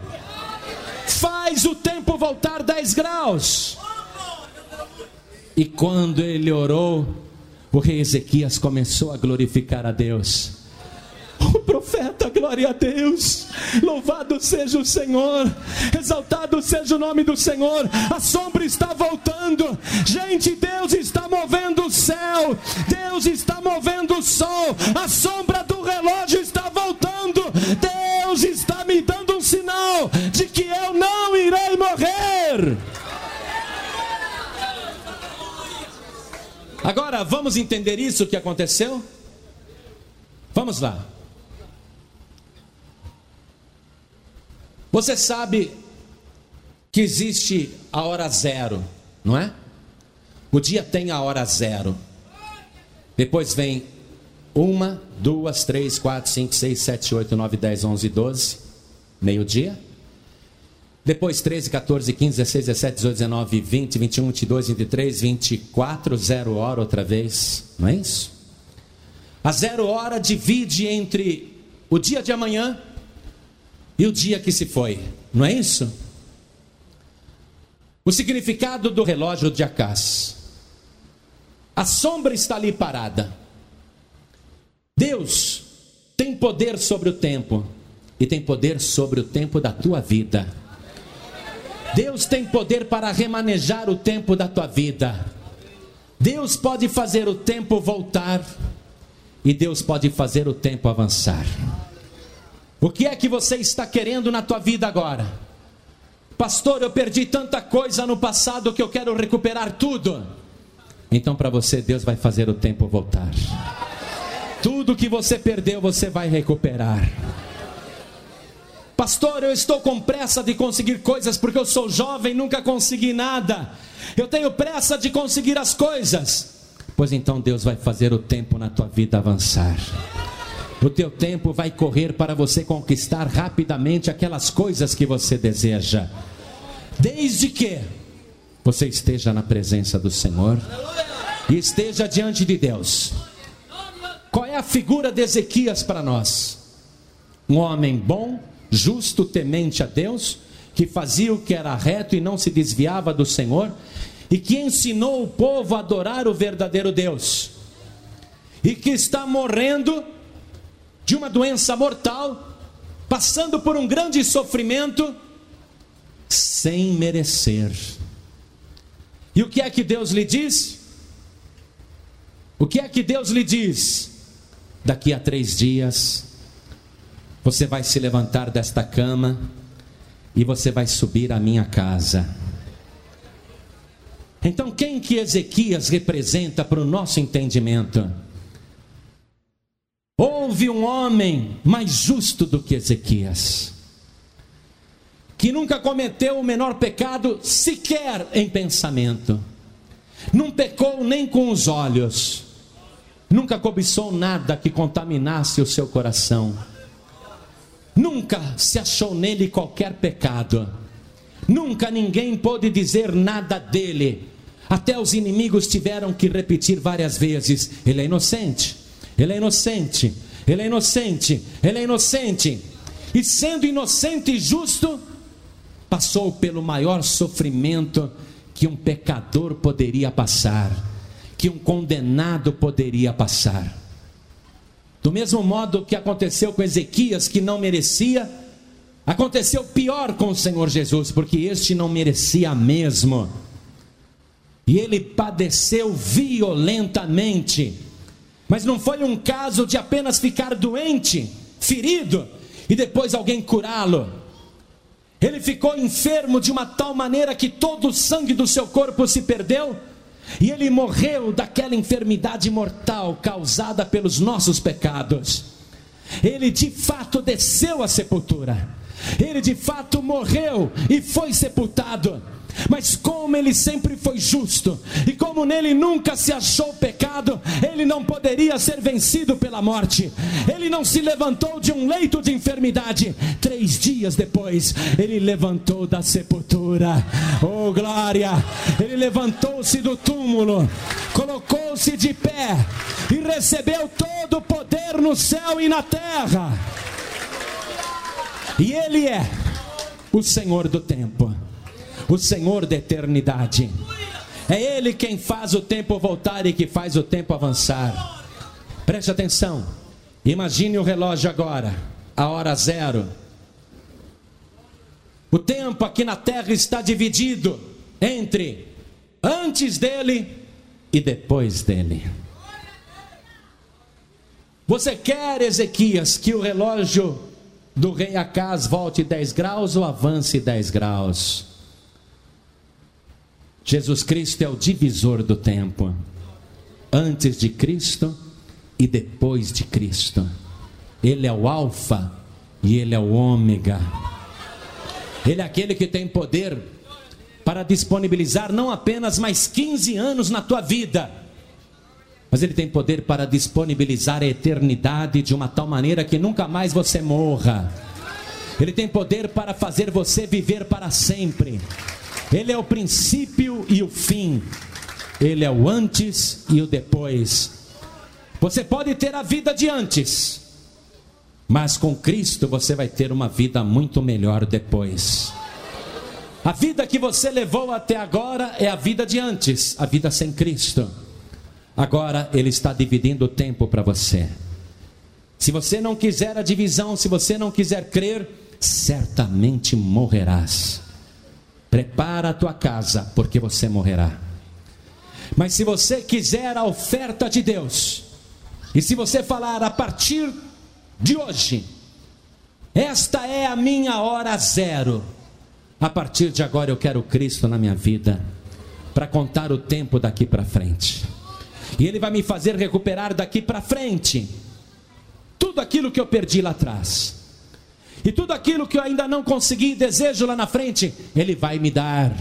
Faz o tempo voltar 10 graus. E quando ele orou, o rei Ezequias começou a glorificar a Deus. O profeta, glória a Deus. Louvado seja o Senhor. Exaltado seja o nome do Senhor. A sombra está voltando. Gente, Deus está movendo o céu. Deus está movendo o sol. A sombra do relógio está voltando. Deus está me dando um sinal de que eu não irei morrer. Agora, vamos entender isso que aconteceu? Vamos lá. Você sabe que existe a hora zero, não é? O dia tem a hora zero. Depois vem uma, duas, três, quatro, cinco, seis, sete, oito, nove, dez, onze, doze, meio-dia. Depois 13, 14, 15, 16, 17, 18, 19, 20, 21, 22, 23, 24, zero hora outra vez, não é isso? A zero hora divide entre o dia de amanhã e o dia que se foi, não é isso? O significado do relógio de Acás. A sombra está ali parada. Deus tem poder sobre o tempo e tem poder sobre o tempo da tua vida. Deus tem poder para remanejar o tempo da tua vida. Deus pode fazer o tempo voltar e Deus pode fazer o tempo avançar. O que é que você está querendo na tua vida agora? Pastor, eu perdi tanta coisa no passado que eu quero recuperar tudo. Então, para você, Deus vai fazer o tempo voltar. Tudo que você perdeu, você vai recuperar. Pastor, eu estou com pressa de conseguir coisas porque eu sou jovem, nunca consegui nada. Eu tenho pressa de conseguir as coisas. Pois então Deus vai fazer o tempo na tua vida avançar. O teu tempo vai correr para você conquistar rapidamente aquelas coisas que você deseja. Desde que você esteja na presença do Senhor e esteja diante de Deus. Qual é a figura de Ezequias para nós? Um homem bom, justo, temente a Deus, que fazia o que era reto e não se desviava do Senhor, e que ensinou o povo a adorar o verdadeiro Deus, e que está morrendo de uma doença mortal, passando por um grande sofrimento, sem merecer. E o que é que Deus lhe diz? O que é que Deus lhe diz? Daqui a três dias, você vai se levantar desta cama e você vai subir à minha casa. Então, quem que Ezequias representa para o nosso entendimento? Houve um homem mais justo do que Ezequias, que nunca cometeu o menor pecado sequer em pensamento, não pecou nem com os olhos, nunca cobiçou nada que contaminasse o seu coração Nunca se achou nele qualquer pecado. Nunca ninguém pôde dizer nada dele. Até os inimigos tiveram que repetir várias vezes: ele é inocente, ele é inocente, ele é inocente, ele é inocente. E sendo inocente e justo, passou pelo maior sofrimento que um pecador poderia passar, que um condenado poderia passar. Do mesmo modo que aconteceu com Ezequias, que não merecia, aconteceu pior com o Senhor Jesus, porque este não merecia mesmo. E ele padeceu violentamente. Mas não foi um caso de apenas ficar doente, ferido, e depois alguém curá-lo. Ele ficou enfermo de uma tal maneira que todo o sangue do seu corpo se perdeu e ele morreu daquela enfermidade mortal causada pelos nossos pecados. Ele de fato desceu à sepultura. Ele de fato morreu e foi sepultado mas como ele sempre foi justo, e como nele nunca se achou pecado, ele não poderia ser vencido pela morte. Ele não se levantou de um leito de enfermidade. Três dias depois, ele levantou da sepultura. Oh, glória! Ele levantou-se do túmulo, colocou-se de pé e recebeu todo o poder no céu e na terra. E ele é o Senhor do tempo o Senhor da eternidade. É Ele quem faz o tempo voltar e que faz o tempo avançar. Preste atenção. Imagine o relógio agora, a hora zero. O tempo aqui na terra está dividido entre antes dele e depois dele. Você quer, Ezequias, que o relógio do rei Acas volte 10 graus ou avance 10 graus? Jesus Cristo é o divisor do tempo. Antes de Cristo e depois de Cristo. Ele é o Alfa e Ele é o Ômega. Ele é aquele que tem poder para disponibilizar não apenas mais 15 anos na tua vida, mas Ele tem poder para disponibilizar a eternidade de uma tal maneira que nunca mais você morra. Ele tem poder para fazer você viver para sempre. Ele é o princípio e o fim. Ele é o antes e o depois. Você pode ter a vida de antes, mas com Cristo você vai ter uma vida muito melhor depois. A vida que você levou até agora é a vida de antes, a vida sem Cristo. Agora Ele está dividindo o tempo para você. Se você não quiser a divisão, se você não quiser crer, certamente morrerás. Prepara a tua casa, porque você morrerá. Mas se você quiser a oferta de Deus, e se você falar a partir de hoje, esta é a minha hora zero, a partir de agora eu quero Cristo na minha vida, para contar o tempo daqui para frente. E Ele vai me fazer recuperar daqui para frente tudo aquilo que eu perdi lá atrás. E tudo aquilo que eu ainda não consegui, desejo lá na frente, Ele vai me dar.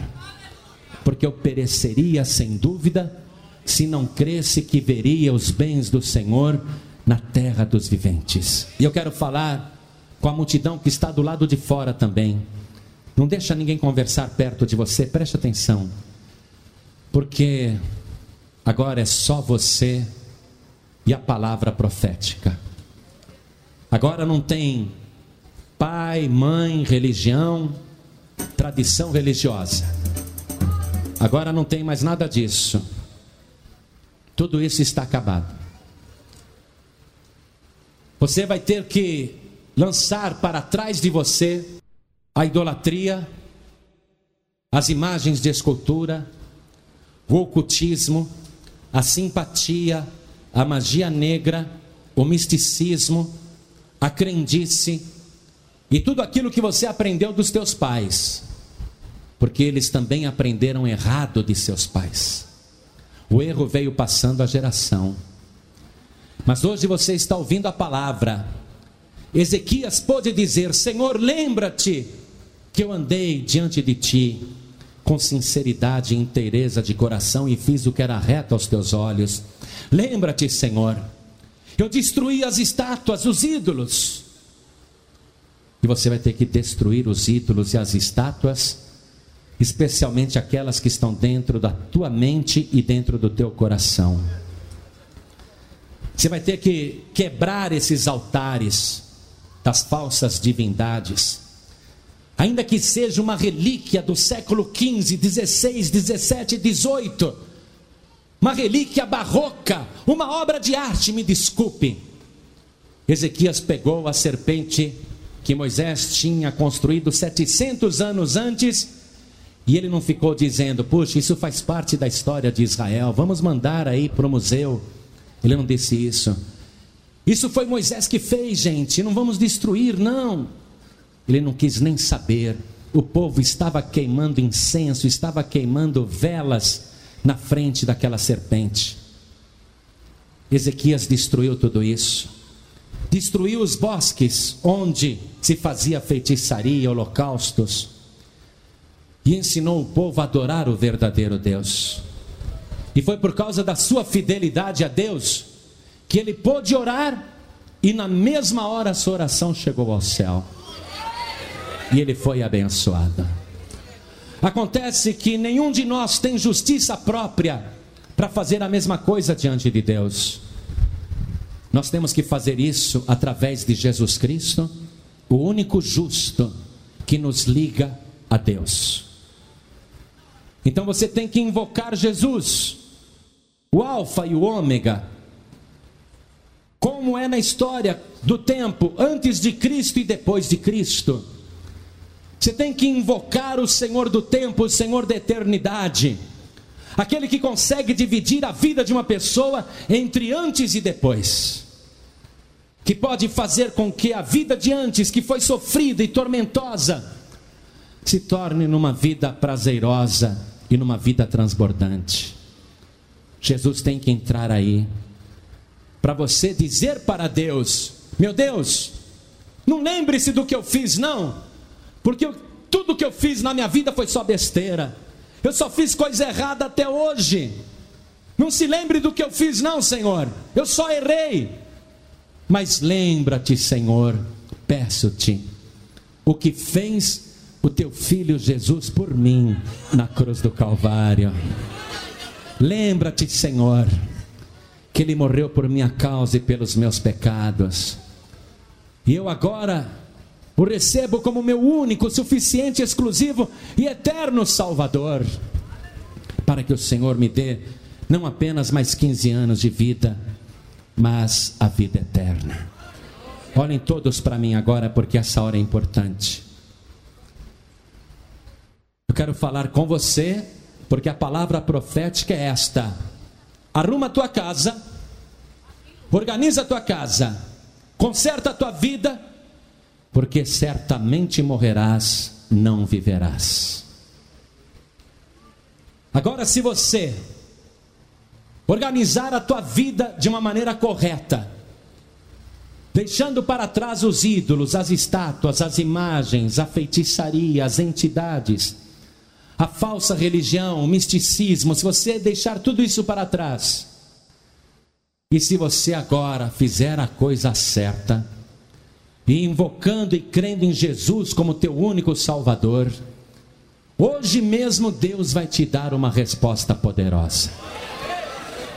Porque eu pereceria sem dúvida, se não cresce que veria os bens do Senhor na terra dos viventes. E eu quero falar com a multidão que está do lado de fora também. Não deixa ninguém conversar perto de você, preste atenção. Porque agora é só você e a palavra profética. Agora não tem pai, mãe, religião, tradição religiosa. Agora não tem mais nada disso. Tudo isso está acabado. Você vai ter que lançar para trás de você a idolatria, as imagens de escultura, o ocultismo, a simpatia, a magia negra, o misticismo, a crendice e tudo aquilo que você aprendeu dos teus pais, porque eles também aprenderam errado de seus pais. O erro veio passando a geração. Mas hoje você está ouvindo a palavra. Ezequias pôde dizer: Senhor, lembra-te que eu andei diante de ti com sinceridade e inteireza de coração e fiz o que era reto aos teus olhos. Lembra-te, Senhor, eu destruí as estátuas, os ídolos. E você vai ter que destruir os ídolos e as estátuas, especialmente aquelas que estão dentro da tua mente e dentro do teu coração. Você vai ter que quebrar esses altares das falsas divindades ainda que seja uma relíquia do século XV, XVI, XVII, XVIII, uma relíquia barroca, uma obra de arte, me desculpe. Ezequias pegou a serpente que Moisés tinha construído 700 anos antes, e ele não ficou dizendo, puxa, isso faz parte da história de Israel, vamos mandar aí para o museu. Ele não disse isso. Isso foi Moisés que fez, gente, não vamos destruir, não. Ele não quis nem saber. O povo estava queimando incenso, estava queimando velas na frente daquela serpente. Ezequias destruiu tudo isso. Destruiu os bosques onde se fazia feitiçaria, holocaustos. E ensinou o povo a adorar o verdadeiro Deus. E foi por causa da sua fidelidade a Deus que ele pôde orar e na mesma hora a sua oração chegou ao céu e ele foi abençoado. Acontece que nenhum de nós tem justiça própria para fazer a mesma coisa diante de Deus. Nós temos que fazer isso através de Jesus Cristo, o único justo que nos liga a Deus. Então você tem que invocar Jesus, o Alfa e o Ômega, como é na história do tempo antes de Cristo e depois de Cristo. Você tem que invocar o Senhor do tempo, o Senhor da eternidade. Aquele que consegue dividir a vida de uma pessoa entre antes e depois. Que pode fazer com que a vida de antes, que foi sofrida e tormentosa, se torne numa vida prazerosa e numa vida transbordante. Jesus tem que entrar aí para você dizer para Deus: Meu Deus, não lembre-se do que eu fiz, não, porque eu, tudo que eu fiz na minha vida foi só besteira. Eu só fiz coisa errada até hoje. Não se lembre do que eu fiz, não, Senhor. Eu só errei. Mas lembra-te, Senhor, peço-te, o que fez o teu filho Jesus por mim na cruz do Calvário. Lembra-te, Senhor, que ele morreu por minha causa e pelos meus pecados. E eu agora o recebo como meu único, suficiente, exclusivo e eterno Salvador. Para que o Senhor me dê não apenas mais 15 anos de vida, mas a vida eterna. Olhem todos para mim agora, porque essa hora é importante. Eu quero falar com você, porque a palavra profética é esta: arruma a tua casa, organiza a tua casa, conserta a tua vida, porque certamente morrerás, não viverás. Agora, se você organizar a tua vida de uma maneira correta, deixando para trás os ídolos, as estátuas, as imagens, a feitiçaria, as entidades, a falsa religião, o misticismo, se você deixar tudo isso para trás, e se você agora fizer a coisa certa, e invocando e crendo em Jesus como teu único Salvador, hoje mesmo Deus vai te dar uma resposta poderosa.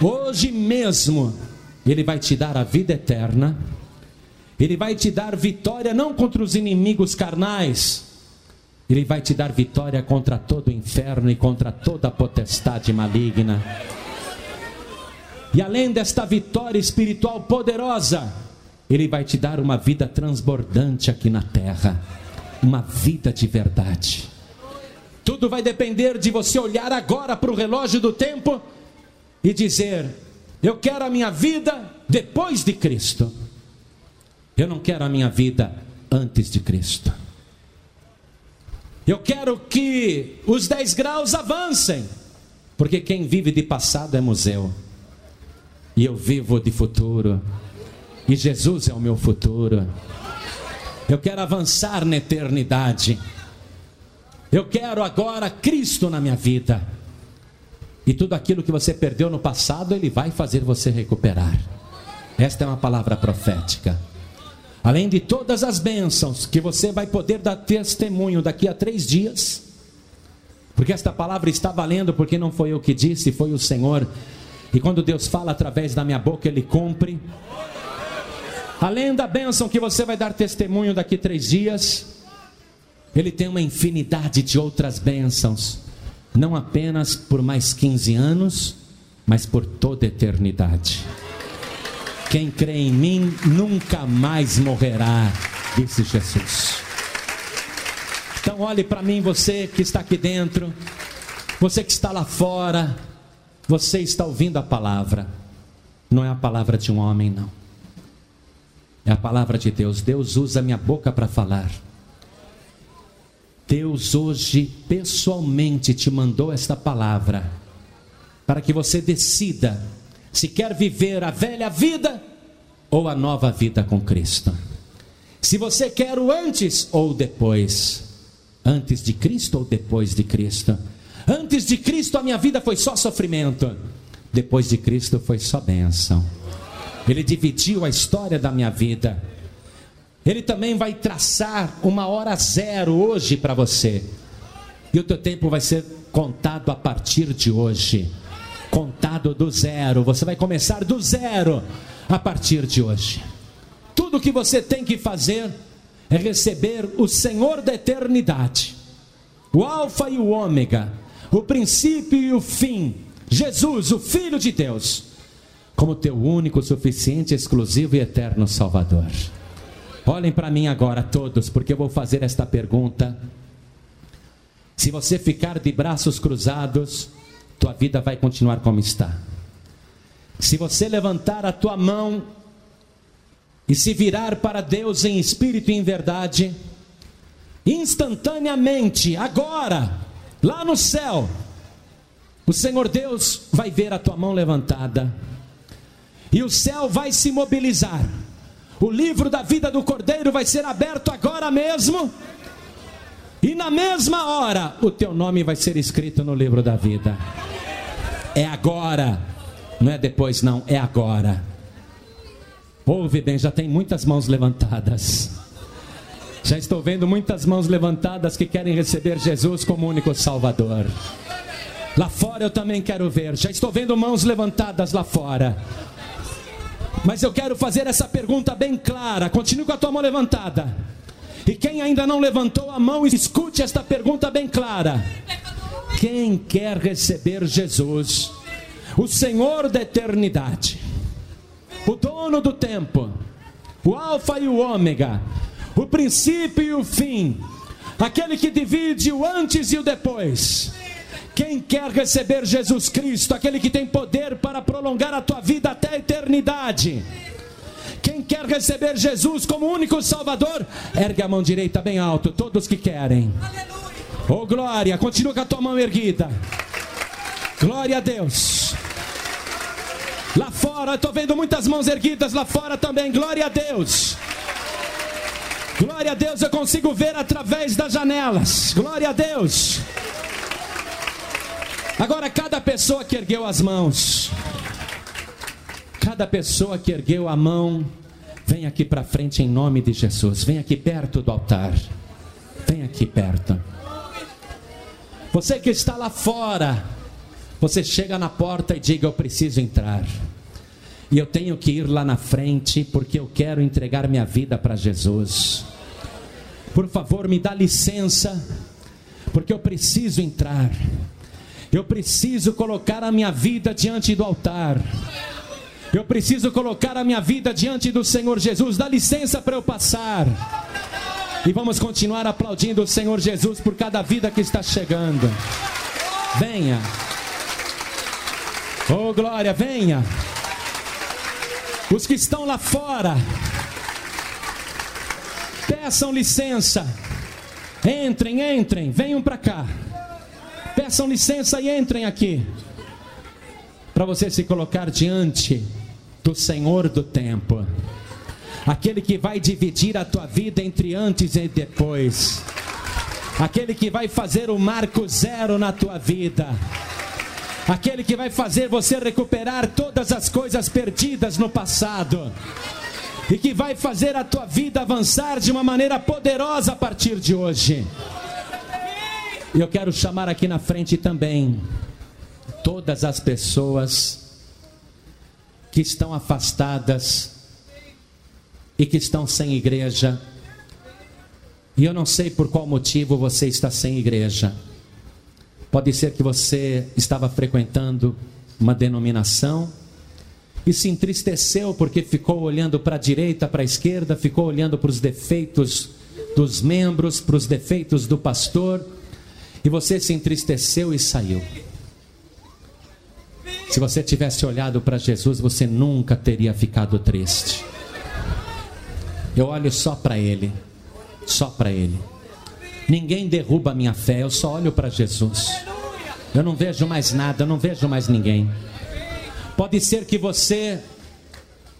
Hoje mesmo Ele vai te dar a vida eterna, Ele vai te dar vitória não contra os inimigos carnais, Ele vai te dar vitória contra todo o inferno e contra toda a potestade maligna. E além desta vitória espiritual poderosa, Ele vai te dar uma vida transbordante aqui na terra, uma vida de verdade. Tudo vai depender de você olhar agora para o relógio do tempo e dizer: Eu quero a minha vida depois de Cristo. Eu não quero a minha vida antes de Cristo. Eu quero que os 10 graus avancem, porque quem vive de passado é museu, e eu vivo de futuro, e Jesus é o meu futuro. Eu quero avançar na eternidade. Eu quero agora Cristo na minha vida. E tudo aquilo que você perdeu no passado, Ele vai fazer você recuperar. Esta é uma palavra profética. Além de todas as bênçãos que você vai poder dar testemunho daqui a três dias, porque esta palavra está valendo, porque não foi eu que disse, foi o Senhor. E quando Deus fala através da minha boca, Ele cumpre. Além da bênção que você vai dar testemunho daqui a três dias, Ele tem uma infinidade de outras bênçãos não apenas por mais 15 anos, mas por toda eternidade. Quem crê em mim nunca mais morrerá, disse Jesus. Então, olhe para mim, você que está aqui dentro, você que está lá fora, você está ouvindo a palavra, não é a palavra de um homem, não, é a palavra de Deus. Deus usa minha boca para falar. Deus hoje pessoalmente te mandou esta palavra para que você decida se quer viver a velha vida ou a nova vida com Cristo. Se você quer o antes ou depois, antes de Cristo ou depois de Cristo. Antes de Cristo a minha vida foi só sofrimento, depois de Cristo foi só bênção. Ele dividiu a história da minha vida. Ele também vai traçar uma hora zero hoje para você. E o teu tempo vai ser contado a partir de hoje. Contado do zero. Você vai começar do zero a partir de hoje. Tudo que você tem que fazer é receber o Senhor da eternidade, o Alfa e o Ômega, o princípio e o fim, Jesus, o Filho de Deus, como teu único, suficiente, exclusivo e eterno Salvador. Olhem para mim agora todos, porque eu vou fazer esta pergunta. Se você ficar de braços cruzados, tua vida vai continuar como está. Se você levantar a tua mão e se virar para Deus em espírito e em verdade, instantaneamente, agora, lá no céu, o Senhor Deus vai ver a tua mão levantada, e o céu vai se mobilizar O livro da vida do Cordeiro vai ser aberto agora mesmo. E na mesma hora, o teu nome vai ser escrito no livro da vida. É agora, não é depois, não, é agora. Ouve bem, já tem muitas mãos levantadas. Já estou vendo muitas mãos levantadas que querem receber Jesus como único Salvador. Lá fora eu também quero ver. Já estou vendo mãos levantadas lá fora. Mas eu quero fazer essa pergunta bem clara. Continue com a tua mão levantada. E quem ainda não levantou a mão, escute esta pergunta bem clara. Quem quer receber Jesus, o Senhor da eternidade, o dono do tempo, o Alfa e o Ômega, o princípio e o fim, aquele que divide o antes e o depois. Quem quer receber Jesus Cristo, aquele que tem poder para prolongar a tua vida até a eternidade. Quem quer receber Jesus como único Salvador, ergue a mão direita bem alto, todos que querem. Oh glória, continua com a tua mão erguida. Glória a Deus. Lá fora, eu estou vendo muitas mãos erguidas lá fora também. Glória a Deus. Glória a Deus, eu consigo ver através das janelas. Glória a Deus. Agora, cada pessoa que ergueu as mãos, cada pessoa que ergueu a mão, vem aqui para frente em nome de Jesus. Vem aqui perto do altar. Vem aqui perto. Você que está lá fora, você chega na porta e diga: Eu preciso entrar. E eu tenho que ir lá na frente porque eu quero entregar minha vida para Jesus. Por favor, me dá licença, porque eu preciso entrar. Eu preciso colocar a minha vida diante do altar. Eu preciso colocar a minha vida diante do Senhor Jesus. Dá licença para eu passar. E vamos continuar aplaudindo o Senhor Jesus por cada vida que está chegando. Venha. Oh glória, venha. Os que estão lá fora, peçam licença. Entrem, entrem, venham para cá. Peçam licença e entrem aqui. Para você se colocar diante do Senhor do tempo. Aquele que vai dividir a tua vida entre antes e depois. Aquele que vai fazer o marco zero na tua vida aquele que vai fazer você recuperar todas as coisas perdidas no passado e que vai fazer a tua vida avançar de uma maneira poderosa a partir de hoje. E eu quero chamar aqui na frente também todas as pessoas que estão afastadas e que estão sem igreja. E eu não sei por qual motivo você está sem igreja. Pode ser que você estava frequentando uma denominação e se entristeceu porque ficou olhando para a direita, para a esquerda, ficou olhando para os defeitos dos membros, para os defeitos do pastor, e você se entristeceu e saiu. Se você tivesse olhado para Jesus, você nunca teria ficado triste. Eu olho só para Ele, só para Ele. Ninguém derruba a minha fé, eu só olho para Jesus. Eu não vejo mais nada, eu não vejo mais ninguém. Pode ser que você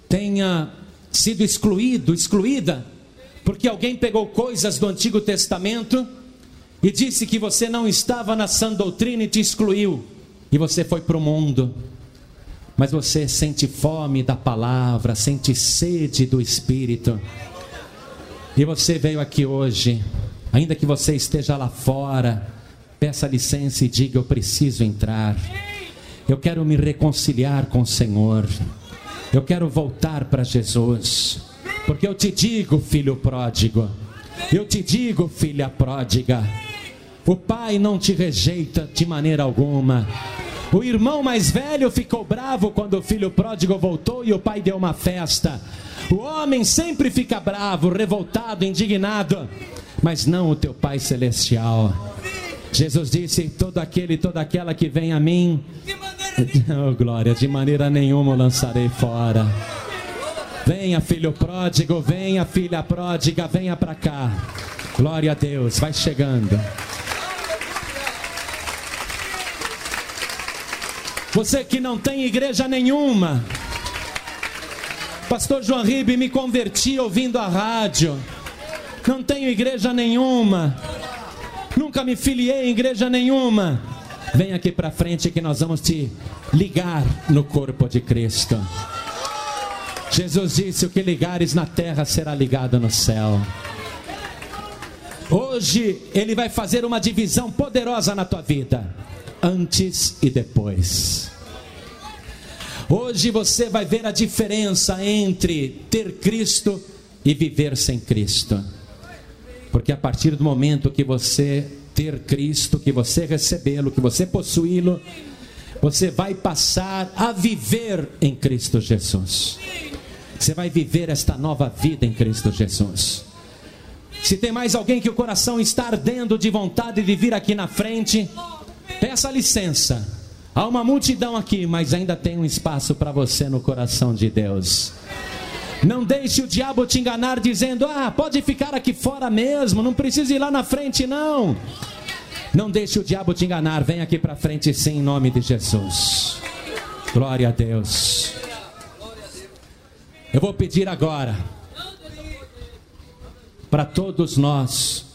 tenha sido excluído, excluída, porque alguém pegou coisas do Antigo Testamento e disse que você não estava na sã doutrina e te excluiu, e você foi para o mundo. Mas você sente fome da palavra, sente sede do Espírito. E você veio aqui hoje Ainda que você esteja lá fora, peça licença e diga: Eu preciso entrar. Eu quero me reconciliar com o Senhor. Eu quero voltar para Jesus. Porque eu te digo, filho pródigo, eu te digo, filha pródiga, o pai não te rejeita de maneira alguma. O irmão mais velho ficou bravo quando o filho pródigo voltou e o pai deu uma festa. O homem sempre fica bravo, revoltado, indignado mas não o teu Pai Celestial. Jesus disse: Todo aquele e toda aquela que vem a mim, [laughs] oh glória, de maneira nenhuma o lançarei fora. Venha, filho pródigo, venha, filha pródiga, venha para cá. Glória a Deus, vai chegando. Você que não tem igreja nenhuma, Pastor João Ribe, me converti ouvindo a rádio. Não tenho igreja nenhuma. Nunca me filiei em igreja nenhuma. Vem aqui para frente que nós vamos te ligar no corpo de Cristo. Jesus disse: O que ligares na terra será ligado no céu. Hoje Ele vai fazer uma divisão poderosa na tua vida, antes e depois. Hoje você vai ver a diferença entre ter Cristo e viver sem Cristo. Porque a partir do momento que você ter Cristo, que você recebê-lo, que você possuí-lo, você vai passar a viver em Cristo Jesus. Você vai viver esta nova vida em Cristo Jesus. Se tem mais alguém que o coração está ardendo de vontade de vir aqui na frente, peça licença. Há uma multidão aqui, mas ainda tem um espaço para você no coração de Deus. Não deixe o diabo te enganar dizendo: "Ah, pode ficar aqui fora mesmo, não precisa ir lá na frente não". Não deixe o diabo te enganar, vem aqui para frente sim em nome de Jesus. Glória a Deus. Eu vou pedir agora para todos nós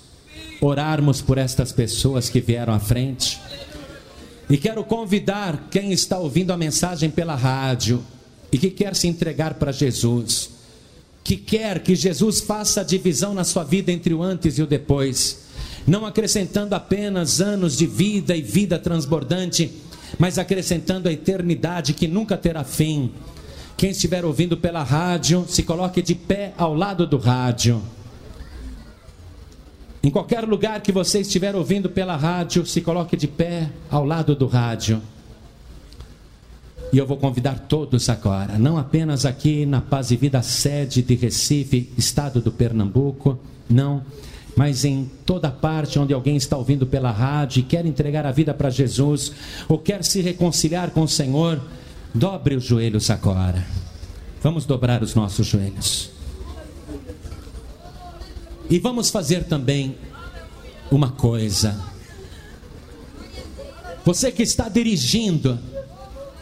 orarmos por estas pessoas que vieram à frente. E quero convidar quem está ouvindo a mensagem pela rádio e que quer se entregar para Jesus, que quer que Jesus faça a divisão na sua vida entre o antes e o depois, não acrescentando apenas anos de vida e vida transbordante, mas acrescentando a eternidade que nunca terá fim. Quem estiver ouvindo pela rádio, se coloque de pé ao lado do rádio. Em qualquer lugar que você estiver ouvindo pela rádio, se coloque de pé ao lado do rádio. E eu vou convidar todos agora, não apenas aqui na Paz e Vida sede de Recife, estado do Pernambuco, não, mas em toda parte onde alguém está ouvindo pela rádio e quer entregar a vida para Jesus, ou quer se reconciliar com o Senhor, dobre os joelhos agora. Vamos dobrar os nossos joelhos. E vamos fazer também uma coisa. Você que está dirigindo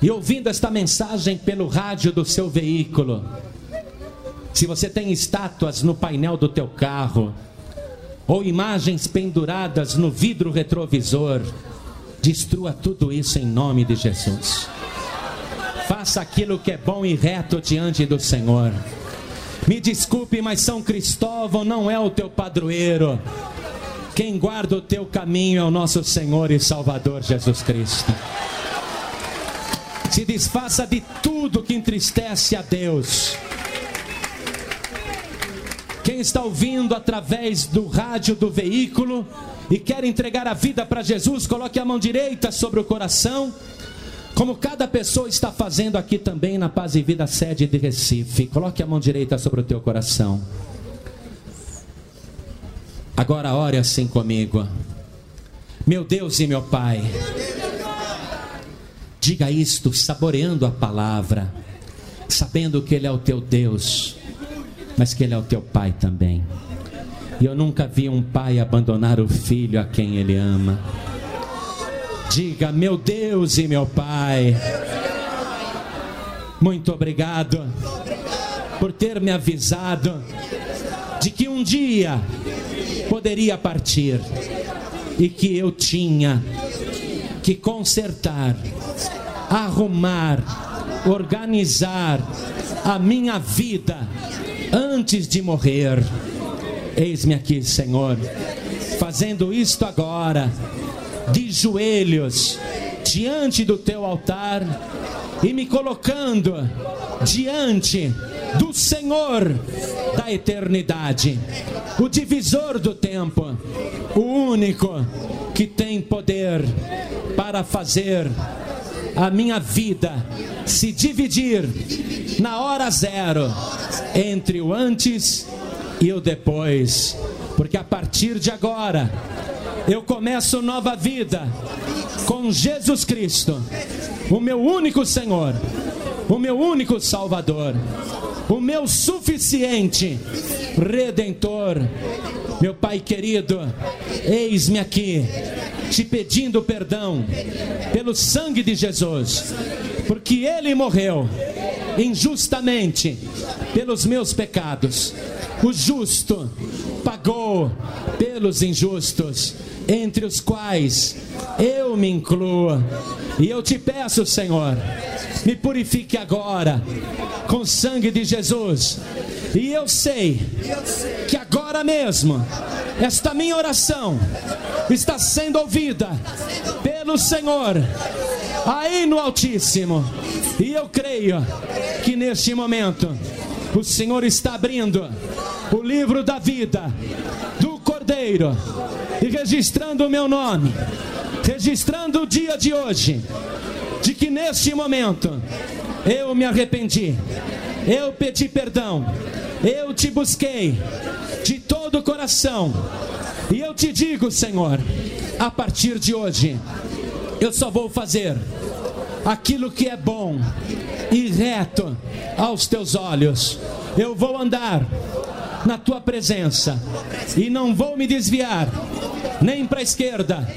e ouvindo esta mensagem pelo rádio do seu veículo, se você tem estátuas no painel do teu carro, ou imagens penduradas no vidro retrovisor, destrua tudo isso em nome de Jesus. Faça aquilo que é bom e reto diante do Senhor. Me desculpe, mas São Cristóvão não é o teu padroeiro. Quem guarda o teu caminho é o nosso Senhor e Salvador Jesus Cristo. Se desfaça de tudo que entristece a Deus. Quem está ouvindo através do rádio do veículo e quer entregar a vida para Jesus, coloque a mão direita sobre o coração como cada pessoa está fazendo aqui também na Paz e Vida sede de Recife. Coloque a mão direita sobre o teu coração. Agora ore assim comigo. Meu Deus e meu Pai. Diga isto saboreando a palavra, sabendo que Ele é o teu Deus, mas que Ele é o teu Pai também. E eu nunca vi um pai abandonar o filho a quem ele ama. Diga, meu Deus e meu Pai. Muito obrigado por ter me avisado de que um dia poderia partir e que eu tinha que consertar, arrumar, organizar a minha vida antes de morrer. Eis-me aqui, Senhor, fazendo isto agora de joelhos diante do teu altar e me colocando diante do Senhor da eternidade, o divisor do tempo, o único que tem poder para fazer a minha vida se dividir na hora zero entre o antes e o depois, porque a partir de agora eu começo nova vida com Jesus Cristo, o meu único Senhor, o meu único Salvador, o meu suficiente Redentor. Meu Pai querido, eis-me aqui, te pedindo perdão pelo sangue de Jesus, porque Ele morreu injustamente pelos meus pecados. O justo pagou pelos injustos, entre os quais eu me incluo. E eu te peço, Senhor, me purifique agora com o sangue de Jesus. E eu sei que agora mesmo esta minha oração está sendo ouvida pelo Senhor aí no Altíssimo. E eu creio que neste momento o Senhor está abrindo o livro da vida do Cordeiro e registrando o meu nome, registrando o dia de hoje, de que neste momento eu me arrependi, eu pedi perdão, eu te busquei de todo o coração, e eu te digo, Senhor, a partir de hoje, eu só vou fazer aquilo que é bom e reto aos teus olhos. Eu vou andar na tua presença e não vou me desviar nem para a esquerda,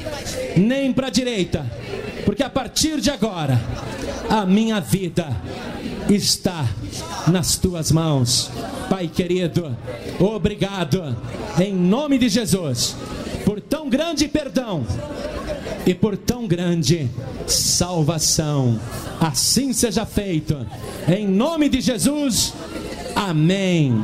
nem para a direita, porque a partir de agora a minha vida está nas tuas mãos. Pai querido, obrigado em nome de Jesus por tão grande perdão e por tão grande salvação. Assim seja feito. Em nome de Jesus. Amém.